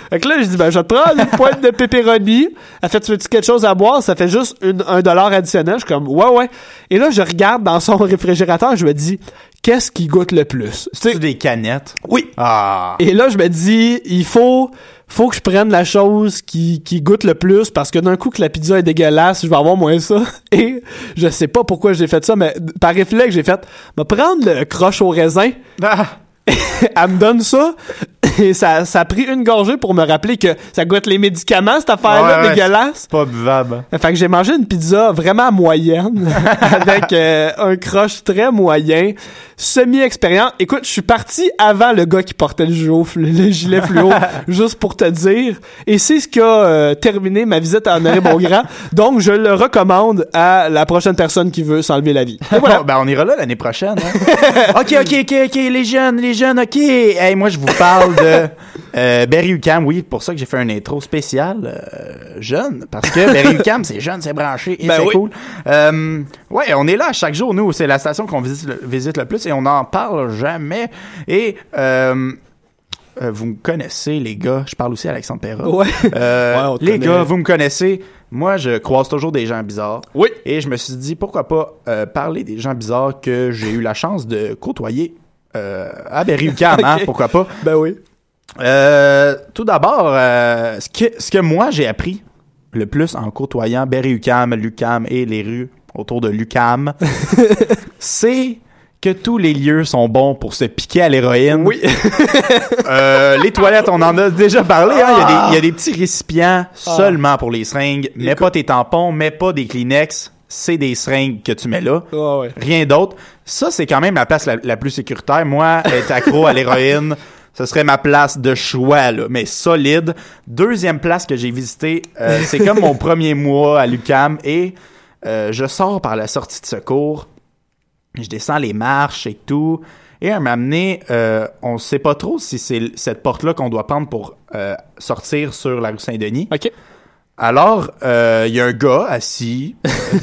Fait que là, je dis, ben, je te prendre une pointe de pepperoni. Elle fait, tu veux-tu quelque chose à boire? Ça fait juste une- un dollar additionnel. Je suis comme, ouais, ouais. Et là, je regarde dans son réfrigérateur, je me dis, qu'est-ce qui goûte le plus?
C'est des canettes?
oui.
Ah.
Et là, je me dis, il faut, faut que je prenne la chose qui, qui goûte le plus parce que d'un coup que la pizza est dégueulasse, je vais avoir moins ça. Et je sais pas pourquoi j'ai fait ça, mais par réflexe, j'ai fait, me prendre le croche au raisin.
Ah.
Elle me donne ça. Et ça, ça a pris une gorgée pour me rappeler que ça goûte les médicaments, cette affaire-là,
Ouais, ouais,
dégueulasse.
Pas buvable.
Fait que j'ai mangé une pizza vraiment moyenne avec euh, un croche très moyen, semi-expérience. Écoute, je suis parti avant le gars qui portait le, juo- le gilet fluo, juste pour te dire. Et c'est ce qui a euh, terminé ma visite à Honoré Beaugrand. Donc, je le recommande à la prochaine personne qui veut s'enlever la vie. Et voilà.
Bon, ben on ira là l'année prochaine. hein. ok, ok, ok, ok, les jeunes, les jeunes, ok. Hey, moi je vous parle de euh, Berry UQAM. Oui, pour ça que j'ai fait un intro spécial euh, jeune, parce que Berry UQAM c'est jeune, c'est branché et
Ben
c'est
oui.
cool. Euh, ouais, on est là chaque jour. Nous, c'est la station qu'on visite le, visite le plus et on n'en parle jamais. Et euh, vous me connaissez, les gars. Je parle aussi à Alexandre Perra.
Ouais.
Les
connaît.
gars, vous me connaissez. Moi, je croise toujours des gens bizarres.
Oui.
Et je me suis dit, pourquoi pas euh, parler des gens bizarres que j'ai eu la chance de côtoyer euh, à Berry-UQAM, hein,
Ok.
pourquoi pas.
Ben oui.
Euh, tout d'abord, euh, ce, que, ce que moi j'ai appris le plus en côtoyant Berry-UQAM, l'UQAM et les rues autour de l'UQAM, c'est que tous les lieux sont bons pour se piquer à l'héroïne.
Oui.
Euh, les toilettes, on en a déjà parlé. hein. Il, y a des, il y a des petits récipients seulement pour les seringues. Mets
Écoute.
pas tes tampons, mets pas des Kleenex. C'est des seringues que tu mets là.
Ouais.
Rien d'autre. Ça, c'est quand même la place la, la plus sécuritaire. Moi, être accro à l'héroïne, ce serait ma place de choix, là, mais solide. Deuxième place que j'ai visitée, euh, c'est comme mon premier mois à l'UCAM et euh, je sors par la sortie de secours. Je descends les marches et tout. Et à m'amener, euh, on sait pas trop si c'est cette porte-là qu'on doit prendre pour euh, sortir sur la rue Saint-Denis.
OK.
Alors, il y a un gars assis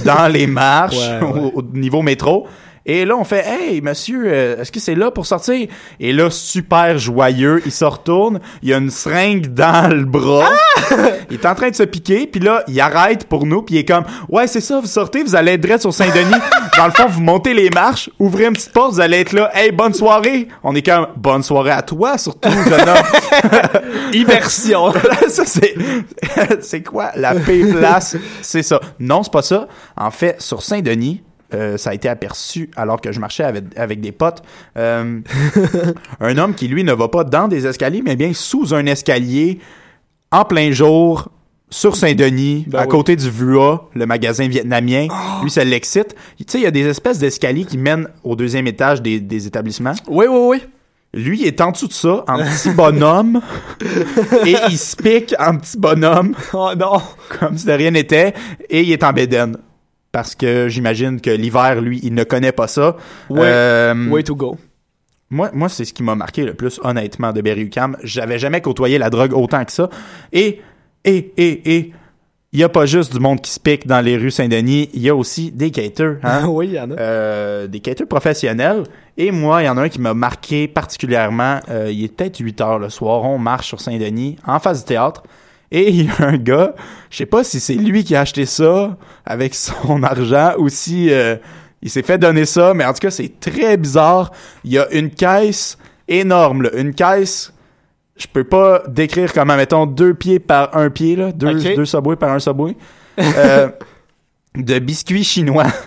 dans les marches
Ouais, ouais.
Au, au niveau métro. Et là, on fait Hey, monsieur, euh, est-ce que c'est là pour sortir? Et là, super joyeux, il se retourne, il y a une seringue dans le bras.
Ah!
il est en train de se piquer, puis là, il arrête pour nous, puis il est comme Ouais, c'est ça, vous sortez, vous allez être direct sur Saint-Denis. dans le fond, vous montez les marches, ouvrez une petite porte, vous allez être là. Hey, bonne soirée! On est comme Bonne soirée à toi, surtout, jeune homme.
Immersion.
ça, c'est, c'est quoi la paix place? C'est ça. Non, c'est pas ça. En fait, sur Saint-Denis, euh, ça a été aperçu alors que je marchais avec, avec des potes. Euh, un homme qui, lui, ne va pas dans des escaliers, mais bien sous un escalier, en plein jour, sur Saint-Denis,
Ben
à
oui.
côté du VUA, le magasin vietnamien. Lui, ça l'excite. Tu sais, il y a des espèces d'escaliers qui mènent au deuxième étage des, des établissements.
Oui, oui, oui.
Lui, il est en dessous de ça, en petit bonhomme, et il se pique en petit bonhomme,
Oh non.
comme si de rien n'était, et il est en bédaine. Parce que j'imagine que l'hiver, lui, il ne connaît pas ça. Euh,
Way to go.
moi, moi c'est ce qui m'a marqué le plus, honnêtement, de Berry UQAM. J'avais jamais côtoyé la drogue autant que ça. Et, et, et, et, il y a pas juste du monde qui se pique dans les rues Saint-Denis, il y a aussi des caters, hein.
oui, il y en a.
Euh, des caters professionnels. Et moi, il y en a un qui m'a marqué particulièrement. Euh, il est peut-être 8 heures le soir. On marche sur Saint-Denis, en face du théâtre. Et il y a un gars, je sais pas si c'est lui qui a acheté ça avec son argent ou si euh, il s'est fait donner ça, mais en tout cas, c'est très bizarre. Il y a une caisse énorme, là, une caisse. Je peux pas décrire comment, mettons, deux pieds par un pied, là, deux,
Ok.
deux subways par un subway. Euh, de biscuits chinois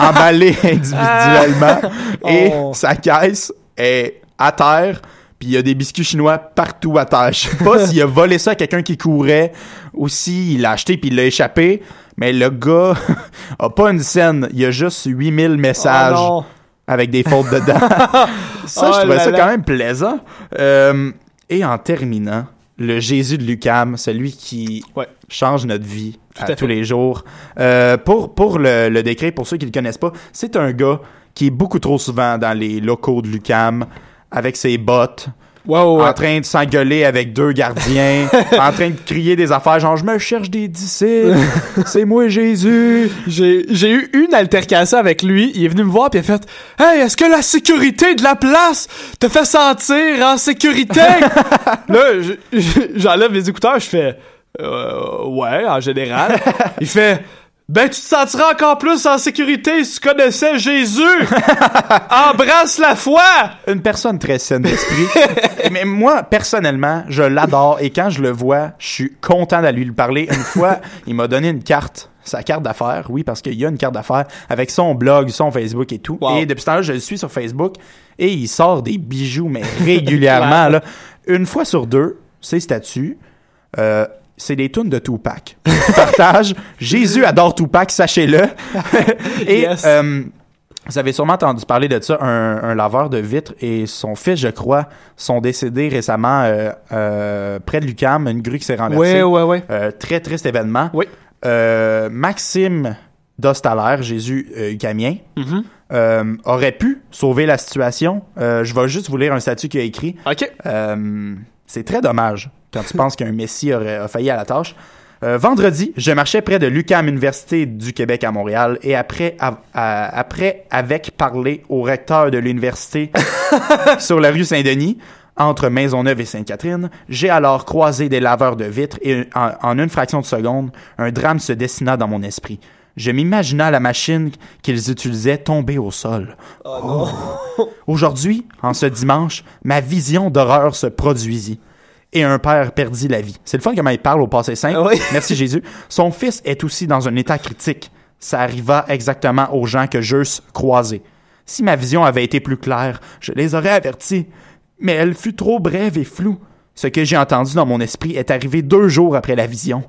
emballés individuellement et
Oh.
sa caisse est à terre puis il y a des biscuits chinois partout à terre. Je sais pas s'il a volé ça à quelqu'un qui courait ou s'il l'a acheté puis il l'a échappé, mais le gars a pas une scène, il y a juste 8000 messages
Oh
avec des fautes dedans. ça,
Oh
je trouvais
là
ça
là.
quand même plaisant. Euh, et en terminant, le Jésus de Lucam, celui qui
Ouais.
change notre vie
Tout
à, tous les jours. Euh, pour pour le, le décrire, pour ceux qui le connaissent pas, c'est un gars qui est beaucoup trop souvent dans les locaux de Lucam avec ses bottes,
ouais,
en train de s'engueuler avec deux gardiens, en train de crier des affaires genre je me cherche des disciples, c'est moi Jésus.
J'ai, j'ai eu une altercation avec lui. Il est venu me voir puis il a fait Hey, est-ce que la sécurité de la place te fait sentir en sécurité? Là, je- je- j'enlève les écouteurs, je fais euh, Ouais, en général. il fait Ben, tu te sentiras encore plus en sécurité si tu connaissais Jésus! Embrasse la foi!
Une personne très saine d'esprit. Mais moi, personnellement, je l'adore et quand je le vois, je suis content d'aller lui parler. Une fois, il m'a donné une carte, sa carte d'affaires, oui, parce qu'il y a une carte d'affaires avec son blog, son Facebook et tout.
Wow.
Et depuis ce temps-là, je le suis sur Facebook et il sort des bijoux, mais régulièrement. là. Une fois sur deux, ses statuts, euh, c'est des tunes de Tupac. Partage. Jésus adore Tupac, sachez-le. et
Yes.
euh, vous avez sûrement entendu parler de ça, un, un laveur de vitres et son fils, je crois, sont décédés récemment euh, euh, près de Lucam, une grue qui s'est renversée.
Ouais, ouais.
Euh, très triste événement.
Oui.
Maxime Dostalaire, Jésus Ucamien,
Mhm.
euh, aurait pu sauver la situation. Euh, je vais juste vous lire un statut qu'il a écrit.
OK.
Euh, c'est très dommage quand tu penses qu'un Messie aurait a failli à la tâche. Euh, vendredi, je marchais près de l'UQAM Université du Québec à Montréal et après, à- à- après avec parler au recteur de l'université sur la rue Saint-Denis, entre Maisonneuve et Sainte-Catherine, j'ai alors croisé des laveurs de vitres et en, en une fraction de seconde, un drame se dessina dans mon esprit. Je m'imaginais la machine qu'ils utilisaient tomber au sol. Aujourd'hui, en ce dimanche, ma vision d'horreur se produisit. Et un père perdit la vie. C'est le fun comment il parle au passé simple.
Oui.
Merci Jésus. Son fils est aussi dans un état critique. Ça arriva exactement aux gens que j'eusse croisés. Si ma vision avait été plus claire, je les aurais avertis. Mais elle fut trop brève et floue. Ce que j'ai entendu dans mon esprit est arrivé deux jours après la vision.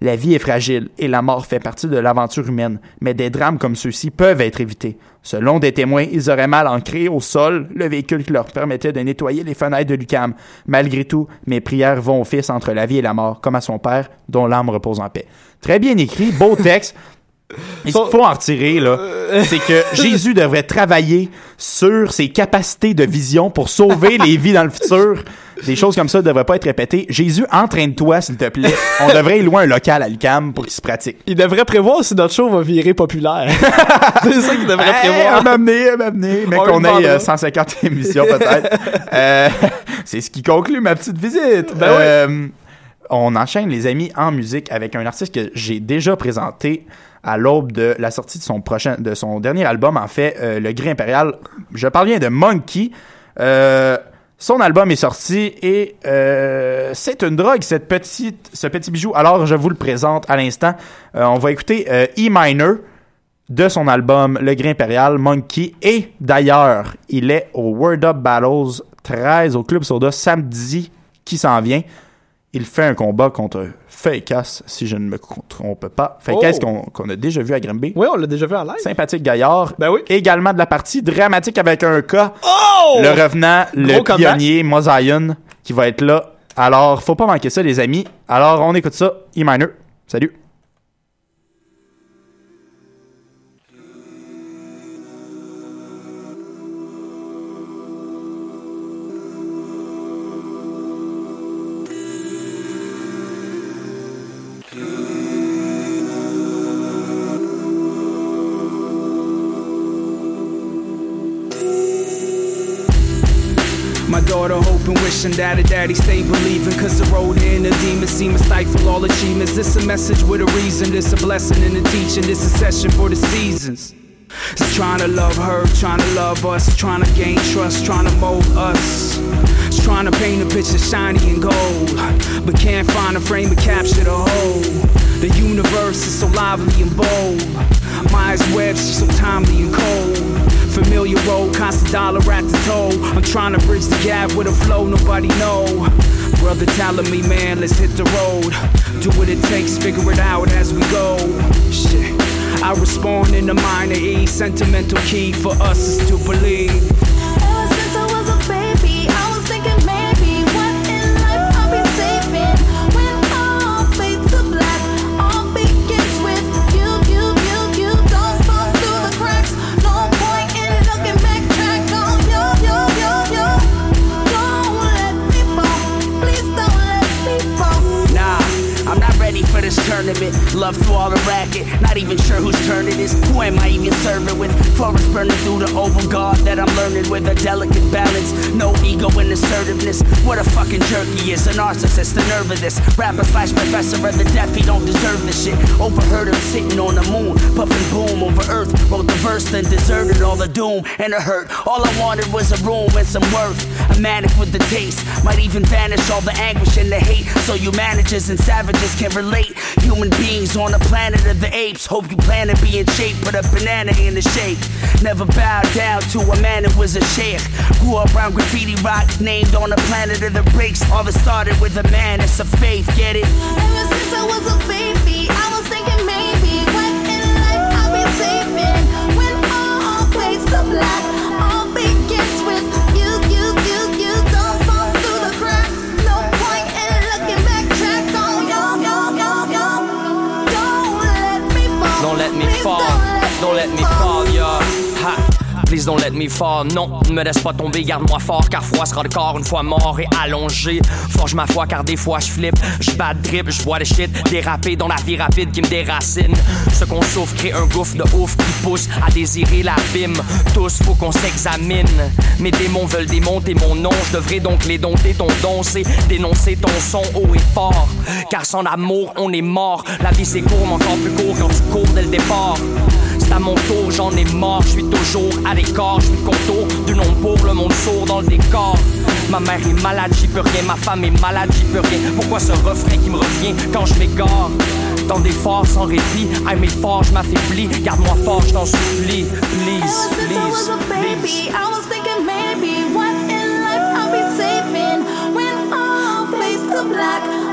La vie est fragile et la mort fait partie de l'aventure humaine, mais des drames comme ceux-ci peuvent être évités. Selon des témoins, ils auraient mal ancré au sol le véhicule qui leur permettait de nettoyer les fenêtres de Lucam. Malgré tout, mes prières vont au fils entre la vie et la mort, comme à son père, dont l'âme repose en paix. Très bien écrit, beau texte. Et ce qu'il faut en retirer, là, c'est que Jésus devrait travailler sur ses capacités de vision pour sauver les vies dans le futur. Des choses comme ça ne devraient pas être répétées. Jésus, entraîne-toi, s'il te plaît. On devrait louer un local à l'UCAM pour qu'il se pratique.
Il devrait prévoir si notre show va virer populaire. c'est ça qu'il devrait
Hey,
prévoir.
on m'a amené, on m'a amené. Mais
On
qu'on ait
demandera.
euh, 150 émissions peut-être. Euh, c'est ce qui conclut ma petite visite.
Ben oui.
Euh, On enchaîne les amis en musique avec un artiste que j'ai déjà présenté à l'aube de la sortie de son prochain, de son dernier album, en fait, euh, Le Gris Impérial. Je parle bien de Monkey. Euh, son album est sorti et euh, c'est une drogue, cette ce petit bijou. Alors, je vous le présente à l'instant. Euh, on va écouter euh, E Minor de son album Le Gris Impérial, Monkey. Et d'ailleurs, il est au Word Up Battles 13 au Club Soda samedi qui s'en vient. Il fait un combat contre Fakeas, si je ne me trompe pas. Fakeas
Oh.
qu'on a déjà vu à Grimby.
Oui, on l'a déjà vu en live.
Sympathique gaillard.
Ben oui.
Également de la partie dramatique avec un cas.
Oh!
Le revenant, le
Gros
pionnier, Mosaïon, qui va être là. Alors, faut pas manquer ça, les amis. Alors, on écoute ça. E-minor. Salut.
My daughter hoping, wishing that her daddy stay believing. Cause the road in the demons seem to stifle all achievements. This a message with a reason, this a blessing and a teaching. This a session for the seasons. It's trying to love her, trying to love us, trying to gain trust, trying to mold us. It's trying to paint a picture shiny and gold, but can't find a frame to capture the whole. The universe is so lively and bold. Maya's web, she's so timely and cold. Familiar road, constant dollar at the toe. I'm trying to bridge the gap with a flow nobody know. Brother telling me, man, let's hit the road. Do what it takes, figure it out as we go. Shit. I respond in the minor E. Sentimental key for us is to believe.
Tournament. Love through all the racket, not even sure whose turn it is. Who am I even serving with? Forest burning through the oval guard that I'm learning with a delicate balance. No ego and assertiveness. What a fucking jerk he is, a narcissist, the nerve of this. Rapper slash professor of the deaf, he don't deserve this shit. Overheard him sitting on the moon, puffing boom over earth. Wrote the verse, then deserted all the doom and the hurt. All I wanted was a room and some worth. A manic with the taste, might even vanish all the anguish and the hate. So you managers and savages can relate. Human beings on the planet of the apes. Hope you plan to be in shape, put a banana in the shake. Never bowed down to a man who was a sheikh. Grew up around graffiti rock, named on the planet of the breaks. All it started with a man, it's a faith, get it?
Ever since I was a baby, let me.
Non, ne me laisse pas tomber, garde-moi fort, car froid sera le corps une fois mort et allongé. Forge ma foi, car des fois je flippe, je bats drip, je bois de shit, déraper dans la vie rapide qui me déracine. Ce qu'on souffre crée un gouffre de ouf qui pousse à désirer l'abîme. Tous, faut qu'on s'examine. Mes démons veulent démonter mon nom, je devrais donc les dompter. Ton don, c'est dénoncer ton son haut et fort. Car sans amour, on est mort. La vie c'est court, mais encore plus court quand tu cours dès le départ. C'est à mon tour, j'en ai mort, je suis toujours à l'écart, je suis contour du nom pour le monde sourd dans le décor. Ma mère est malade, j'y peux rien, ma femme est malade, j'y peux rien. Pourquoi ce refrain qui me revient quand je m'égare? Dans des forts sans répit, à mes je m'affaiblis. Garde-moi fort, je t'en supplie. Please, please, please.
I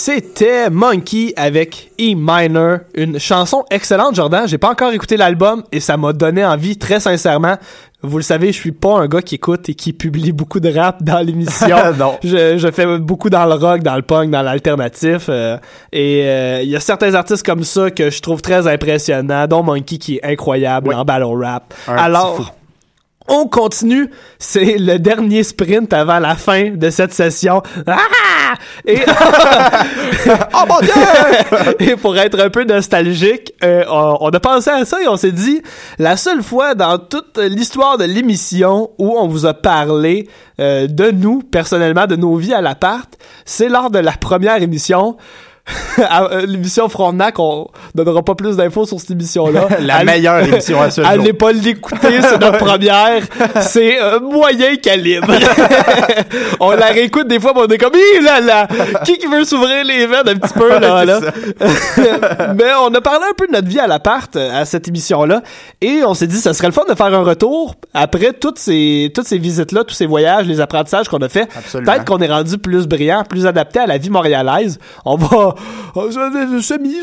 c'était Monkey avec E Minor, une chanson excellente, Jordan. J'ai pas encore écouté l'album et ça m'a donné envie, très sincèrement. Vous le savez, je suis pas un gars qui écoute et qui publie beaucoup de rap dans l'émission.
Non.
Je, je fais beaucoup dans le rock, dans le punk, dans l'alternatif. euh, et euh, il y a certains artistes comme ça que je trouve très impressionnants, dont Monkey qui est incroyable
Oui.
en battle rap.
Un.
Alors, on continue. C'est le dernier sprint avant la fin de cette session. Ah! Et, oh mon dieu! et pour être un peu nostalgique, euh, on, on a pensé à ça et on s'est dit, la seule fois dans toute l'histoire de l'émission où on vous a parlé euh, de nous, personnellement, de nos vies à l'appart, c'est lors de la première émission. Euh, l'émission Frontenac, on donnera pas plus d'infos sur cette émission-là.
La
Allez-
meilleure émission à ce jour.
Allez pas l'écouter, c'est notre première. C'est euh, moyen calibre. on la réécoute des fois, mais on est comme, Hi là là, qui qui veut s'ouvrir les veines un petit peu là, là? mais on a parlé un peu de notre vie à l'appart euh, à cette émission-là, et on s'est dit, ça serait le fun de faire un retour après toutes ces toutes ces visites-là, tous ces voyages, les apprentissages qu'on a fait. Peut-être qu'on est rendu plus brillant, plus adapté à la vie montréalaise. On va, semi-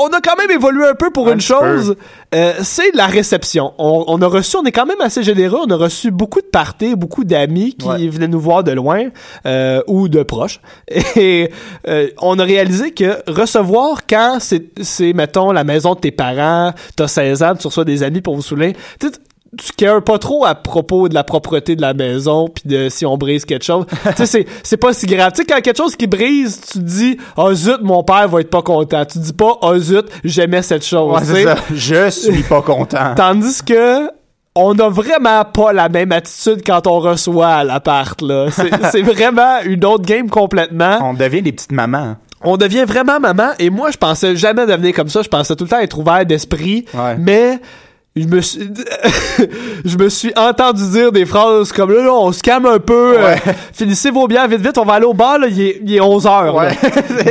on a quand même évolué un peu pour
Un
une chose. Euh, c'est la réception. On, on a reçu, on est quand même assez généreux. On a reçu beaucoup de parties, beaucoup d'amis qui
Ouais.
venaient nous voir de loin euh, ou de proches. Et euh, on a réalisé que recevoir quand c'est, mettons la maison de tes parents, t'as 16 ans, tu reçois des amis pour vous saouler. Tu cares pas trop à propos de la propreté de la maison puis de si on brise quelque chose. tu sais c'est c'est pas si grave. Tu sais quand quelque chose qui brise, tu te dis "Oh zut, mon père va être pas content." Tu dis pas "Oh zut, j'aimais cette chose."
Ouais, ça. Je suis pas content.
Tandis que on a vraiment pas la même attitude quand on reçoit à l'appart là. C'est c'est vraiment une autre game complètement.
On devient des petites mamans.
on devient vraiment maman et moi je pensais jamais devenir comme ça je pensais tout le temps être ouvert d'esprit
Ouais.
mais je me suis je me suis entendu dire des phrases comme là, là, on se calme un peu euh, finissez vos bières vite vite on va aller au bar là, il est, il est 11 heures.
Ouais.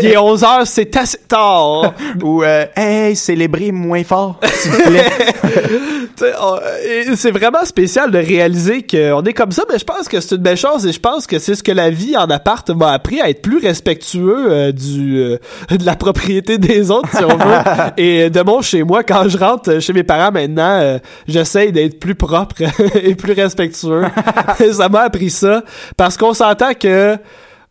il est 11 heures c'est assez tard
Ou, euh, hey, célébrez moins fort, s'il vous plaît.
C'est vraiment spécial de réaliser qu'on est comme ça, mais je pense que c'est une belle chose et je pense que c'est ce que la vie en appart m'a appris à être plus respectueux euh, du euh, de la propriété des autres, si on veut. et de mon chez moi, quand je rentre chez mes parents maintenant, euh, j'essaye d'être plus propre et plus respectueux. ça m'a appris ça parce qu'on s'entend que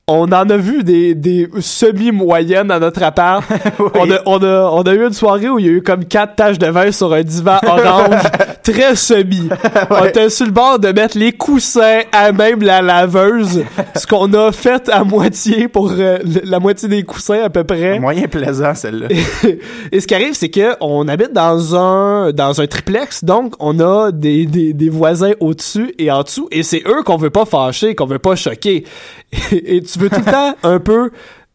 on en a vu des, des semi-moyennes à notre appart. on, a, on, a, on a eu une soirée où il y a eu comme quatre taches de vin sur un divan orange, très semi. On était sur le bord de mettre les coussins à même la laveuse, ce qu'on a fait à moitié pour euh, la moitié des coussins à peu près.
Moyen plaisant, celle-là.
Et ce qui arrive, c'est que on habite dans un dans un triplex, donc on a des, des, des voisins au-dessus et en dessous, et c'est eux qu'on veut pas fâcher, qu'on veut pas choquer. Et tu veux tout le temps un peu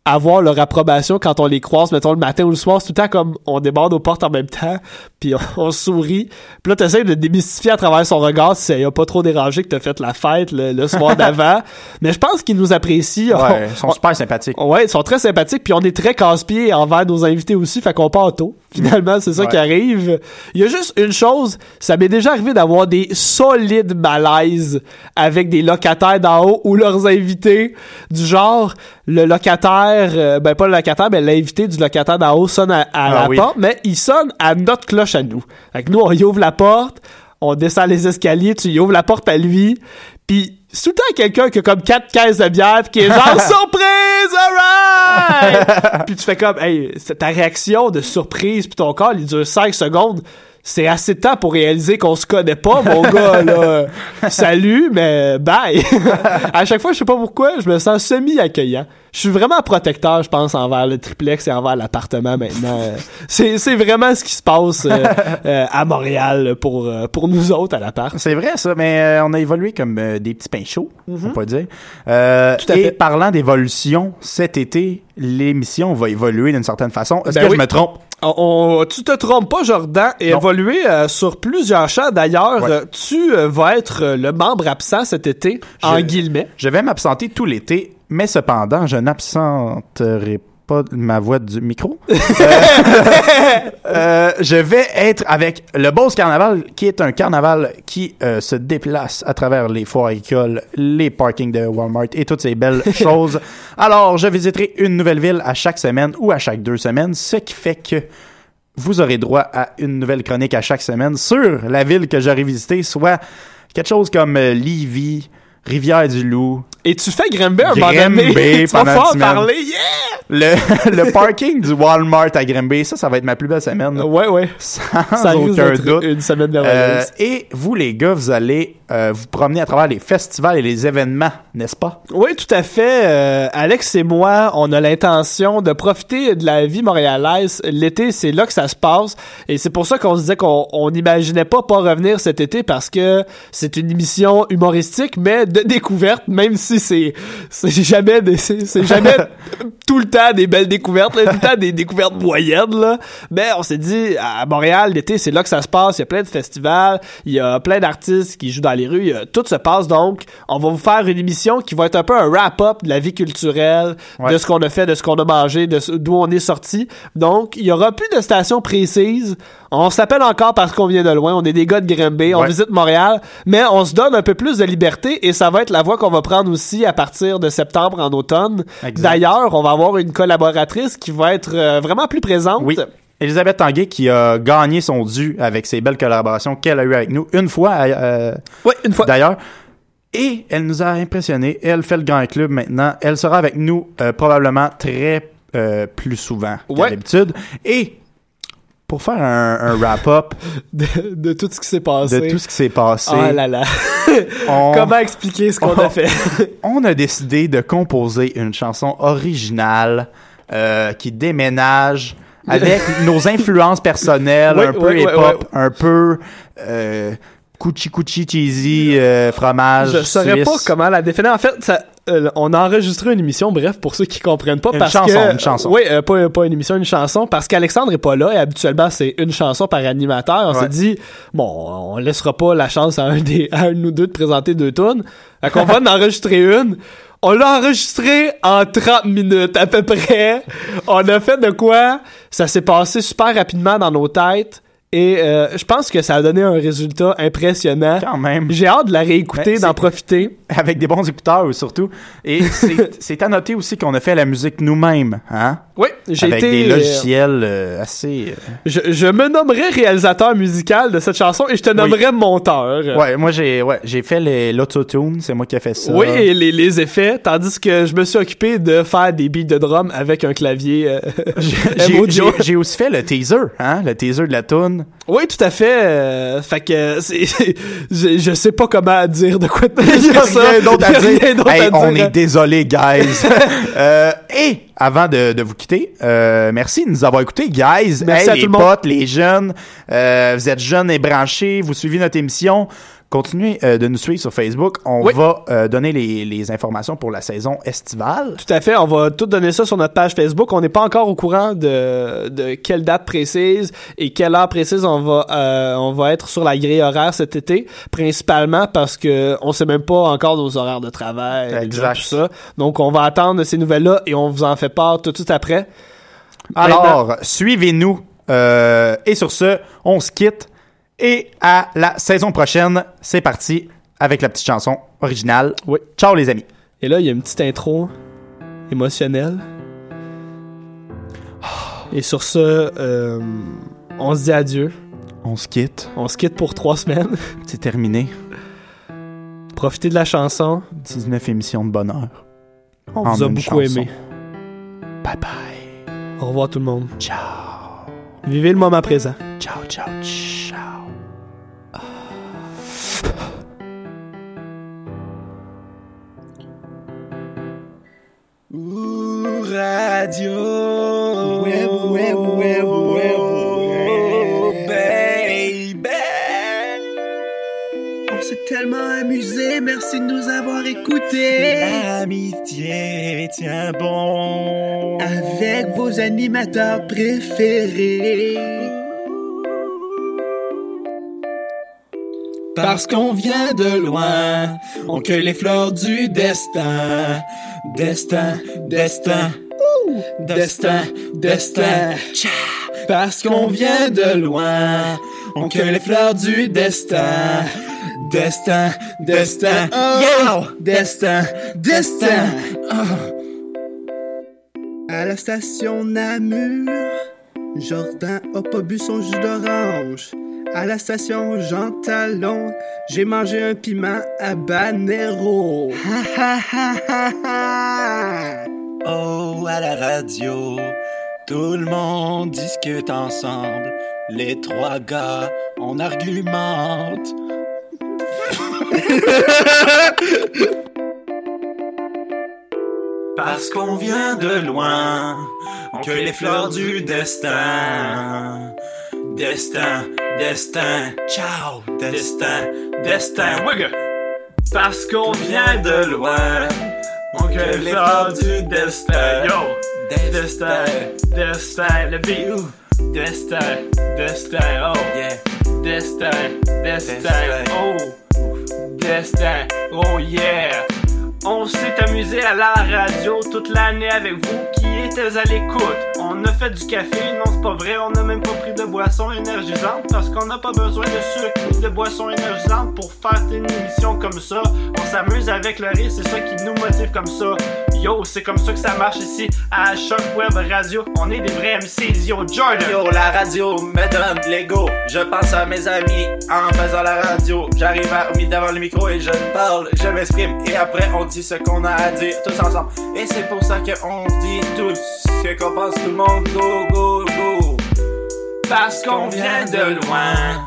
avoir leur approbation quand on les croise, mettons le matin ou le soir, c'est tout le temps comme on déborde aux portes en même temps, puis on, on sourit. Puis là, t'essayes de démystifier à travers son regard si ça a pas trop dérangé que t'as fait la fête le, le soir d'avant. Mais je pense qu'ils nous apprécient.
Ouais,
On-
ils sont super sympathiques.
Ouais, ils sont très sympathiques, puis on est très casse-pieds envers nos invités aussi, fait qu'on part tôt. Finalement, c'est ça
Ouais.
qui arrive. Il y a juste une chose, ça m'est déjà arrivé d'avoir des solides malaises avec des locataires d'en haut ou leurs invités, du genre, le locataire, euh, ben pas le locataire, mais l'invité du locataire d'en haut sonne à, à
Ah
la
oui.
porte, mais il sonne à notre cloche à nous. Fait que nous, on y ouvre la porte, on descend les escaliers, tu y ouvres la porte à lui, puis c'est tout le temps quelqu'un qui a comme quatre caisses de bière pis qui est genre surprise, alright! puis tu fais comme, hey, ta réaction de surprise puis ton corps, il dure 5 secondes. C'est assez de temps pour réaliser qu'on se connaît pas, mon gars, là. Salut, mais bye! à chaque fois, je sais pas pourquoi, je me sens semi-accueillant. Je suis vraiment protecteur, je pense, envers le triplex et envers l'appartement maintenant. Euh, C'est, vraiment ce qui se passe euh, euh, à Montréal pour, pour nous autres à l'appart.
C'est vrai, ça, mais euh, on a évolué comme des petits pains chauds, on peut dire. Euh,
Tout à
et
fait.
parlant d'évolution, cet été, l'émission va évoluer d'une certaine façon. Est-ce
Ben
que
oui.
je me trompe?
On, on- tu te trompes pas, Jordan, et
Non.
évoluer euh, sur plusieurs champs. D'ailleurs,
Ouais.
tu euh, vas être euh, le membre absent cet été, en guillemets.
Je vais m'absenter tout l'été, mais cependant, je n'absenterai pas ma voix du micro. Euh, euh, je vais être avec le Beauce Carnaval, qui est un carnaval qui euh, se déplace à travers les foires agricoles, les parkings de Walmart et toutes ces belles choses. Alors, je visiterai une nouvelle ville à chaque semaine ou à chaque deux semaines, ce qui fait que vous aurez droit à une nouvelle chronique à chaque semaine sur la ville que j'aurai visitée, soit quelque chose comme Lévis, Rivière-du-Loup,
Et tu fais Grimby un moment donné. Tu vas pouvoir parler, yeah!
le, le parking du Walmart à Grimby, ça, ça va être ma plus belle semaine.
Ouais, ouais.
Sans
Ça
aucun doute.
une semaine
Euh,
merveilleuse.
et vous, les gars, vous allez euh, vous promener à travers les festivals et les événements, n'est-ce pas?
Oui, tout à fait. Euh, Alex et moi, on a l'intention de profiter de la vie montréalaise. L'été, c'est là que ça se passe. Et c'est pour ça qu'on se disait qu'on on n'imaginait pas pas revenir cet été parce que c'est une émission humoristique, mais de découverte, même si c'est c'est jamais des- c'est c'est jamais tout le temps des belles découvertes, là, tout le temps des découvertes moyennes. Là. Mais on s'est dit, à Montréal, l'été, c'est là que ça se passe. Il y a plein de festivals, il y a plein d'artistes qui jouent dans les rues. a- tout se passe donc. On va vous faire une émission qui va être un peu un wrap-up de la vie culturelle,
Ouais.
de ce qu'on a fait, de ce qu'on a mangé, de ce- d'où on est sorti. Donc, il y aura plus de stations précises. On s'appelle encore parce qu'on vient de loin. On est des gars de Grimby. On visite Montréal. Mais on se donne un peu plus de liberté et ça va être la voie qu'on va prendre aussi à partir de septembre en automne. D'ailleurs, on va avoir une collaboratrice qui va être euh, vraiment plus présente.
Oui. Elisabeth Tanguay qui a gagné son dû avec ses belles collaborations qu'elle a eues avec nous une fois, euh,
Oui, une fois.
d'ailleurs. Et elle nous a impressionnés. Elle fait le Grand Club maintenant. Elle sera avec nous euh, probablement très euh, plus souvent qu'à
Ouais.
d'habitude. Et pour faire un, un wrap-up
De, de tout ce qui s'est passé.
de tout ce qui s'est passé,
Oh là là.
on,
Comment expliquer ce qu'on a fait?
on a décidé de composer une chanson originale euh, qui déménage avec nos influences personnelles,
Oui,
un peu
oui, oui,
hip-hop, un peu euh, Cucci Cucci cheesy euh, fromage.
Je saurais
suisse.
pas comment la définir. En fait, ça, euh, on a enregistré une émission, bref, pour ceux qui comprennent pas.
Une
parce
chanson,
que,
une chanson.
Oui, euh, pas, pas une émission, une chanson, parce qu'Alexandre est pas là et habituellement c'est une chanson par animateur. On
Ouais.
s'est dit, bon, on laissera pas la chance à un, des, à un ou deux de présenter deux tunes. Fait qu'on va en enregistrer une. On l'a enregistré en 30 minutes à peu près. On a fait de quoi? Ça s'est passé super rapidement dans nos têtes. Et euh, je pense que ça a donné un résultat impressionnant.
Quand même.
J'ai hâte de la réécouter,
Ben,
d'en profiter.
Avec des bons écouteurs surtout. Et c'est à noter aussi qu'on a fait la musique nous-mêmes, hein?
Oui, j'ai
Avec
été.
des
euh,
logiciels euh, assez. euh,
je, je me nommerais réalisateur musical de cette chanson et je te nommerais monteur.
Ouais, moi j'ai ouais, j'ai fait l'autotune, c'est moi qui ai fait ça.
Oui, et les, les effets, tandis que je me suis occupé de faire des beats de drum avec un clavier
j'ai aussi fait le teaser, hein, le teaser de la tune.
Oui, tout à fait. euh, fait que c'est, je, je sais pas comment dire de quoi
Il y a
dire ça.
rien d'autre à dire. Hey,
à
on
dire.
est désolé, guys. Euh, et avant de, de vous quitter, euh, merci de nous avoir écoutés, guys.
Merci
Hey,
à
les
tout le monde.
potes, les jeunes, euh, vous êtes jeunes et branchés, vous suivez notre émission. Continuez euh, de nous suivre sur Facebook. On
Oui.
va euh, donner les, les informations pour la saison estivale.
Tout à fait, on va tout donner ça sur notre page Facebook. On n'est pas encore au courant de, de quelle date précise et quelle heure précise on va euh, on va être sur la grille horaire cet été, principalement parce que on sait même pas encore nos horaires de travail,
Exact.
tout ça. Donc on va attendre ces nouvelles-là et on vous en fait part tout de suite après.
Alors, suivez-nous. Et sur ce, on se quitte. Et à la saison prochaine, c'est parti avec la petite chanson originale.
Oui.
Ciao les amis.
Et là, il y a une petite intro émotionnelle. Et sur ce, euh, on se dit adieu.
On se quitte.
On se quitte pour trois semaines.
C'est terminé.
Profitez de la chanson.
19 émissions de bonheur.
On
En
vous a beaucoup
chanson.
aimé.
Bye bye.
Au revoir tout le monde.
Ciao.
Vivez le moment présent.
Ciao, ciao, ciao.
Radio. Web, web, web, web, baby. On s'est tellement amusé, merci de nous avoir écoutés. L'amitié tient bon. Avec vos animateurs préférés. Parce qu'on vient de loin, on cueille les fleurs du destin. Destin, destin, destin, destin. Tcha. Parce qu'on vient de loin, on cueille les fleurs du destin. Destin, destin, yeah! Destin, destin. À la station Namur, Jordan a pas bu son jus d'orange. À la station Jean Talon, j'ai mangé un piment habanero. Ha, ha, ha, ha, ha. Oh, à la radio, tout le monde discute ensemble. Les trois gars, on argumente. Parce qu'on vient de loin, on cueille les fleurs du destin. Destin, destin, ciao, destin, destin. Parce qu'on vient de loin, on cueille les fleurs du destin. Yo, destin, destin, le beat. Destin, destin, oh yeah. Destin, destin, oh. Destin, oh yeah. On s'est amusé à la radio toute l'année avec vous qui étiez à l'écoute. On a fait du café, non c'est pas vrai, on a même pas pris de boisson énergisante parce qu'on n'a pas besoin de sucre ni de boisson énergisante pour faire une émission comme ça. On s'amuse avec le rire, c'est ça qui nous motive comme ça. Yo, c'est comme ça que ça marche ici à Choc Web Radio. On est des vrais MCs, yo Jordan.
Yo, la radio me donne l'ego. Je pense à mes amis en faisant la radio. J'arrive à mis devant le micro et je parle, je m'exprime. Et après, on dit ce qu'on a à dire tous ensemble. Et c'est pour ça qu'on dit tous ce qu'on pense tout le monde. Go, go, go.
Parce qu'on vient de loin,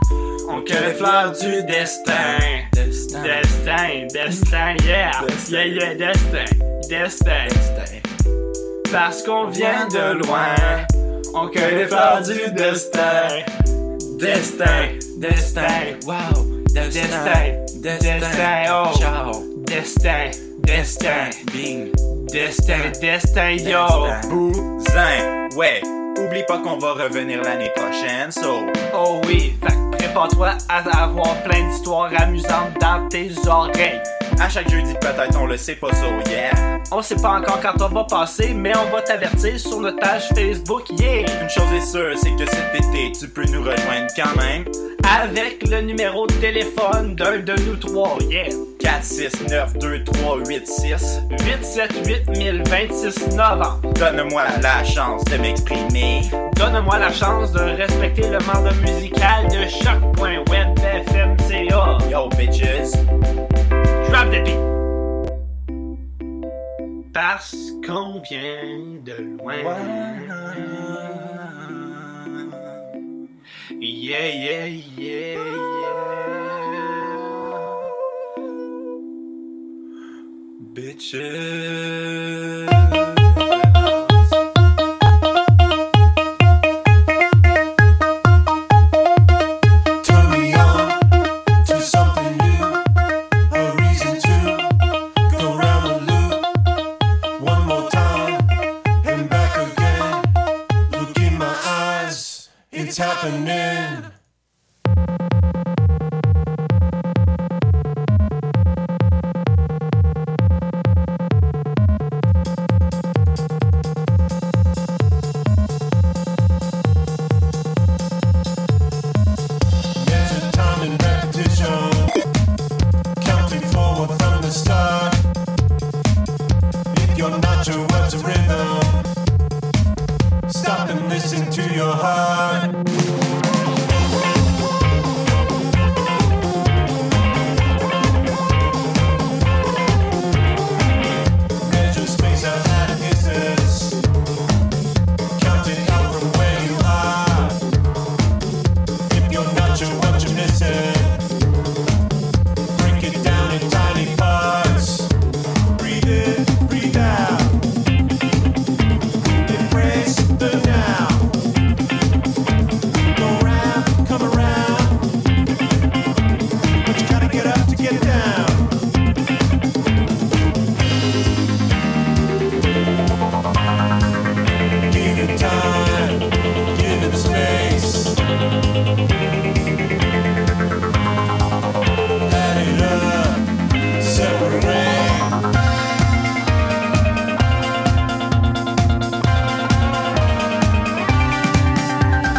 on cueille les fleurs du destin.
Destin.
Destin, destin, yeah. Yeah, yeah, destin, destin. Parce qu'on vient de loin, on cueille les fleurs du destin. Destin, destin,
Wow.
destin, destin, oh.
Ciao.
Destin,
Destin, bing, destin, destin, yo.
Bousin, ouais. Oublie pas qu'on va revenir l'année prochaine, so.
Oh oui, fait prépare-toi à avoir plein d'histoires amusantes dans tes oreilles.
À chaque jeudi, peut-être on le sait pas, so yeah.
On sait pas encore quand on va passer, mais on va t'avertir sur notre page Facebook, yeah!
Une chose est sûre, c'est que cet été, tu peux nous rejoindre quand même.
Avec le numéro de téléphone d'un de nous trois, yeah!
4, 6, 9, 2, 3, 8, 6.
8, 7, 8 26 novembre.
Donne-moi la chance de m'exprimer.
Donne-moi la chance de respecter le mandat musical de choc.webfmca.
Yo, bitches.
Parce qu'on vient de loin. Yeah, yeah, yeah, yeah.
Bitches.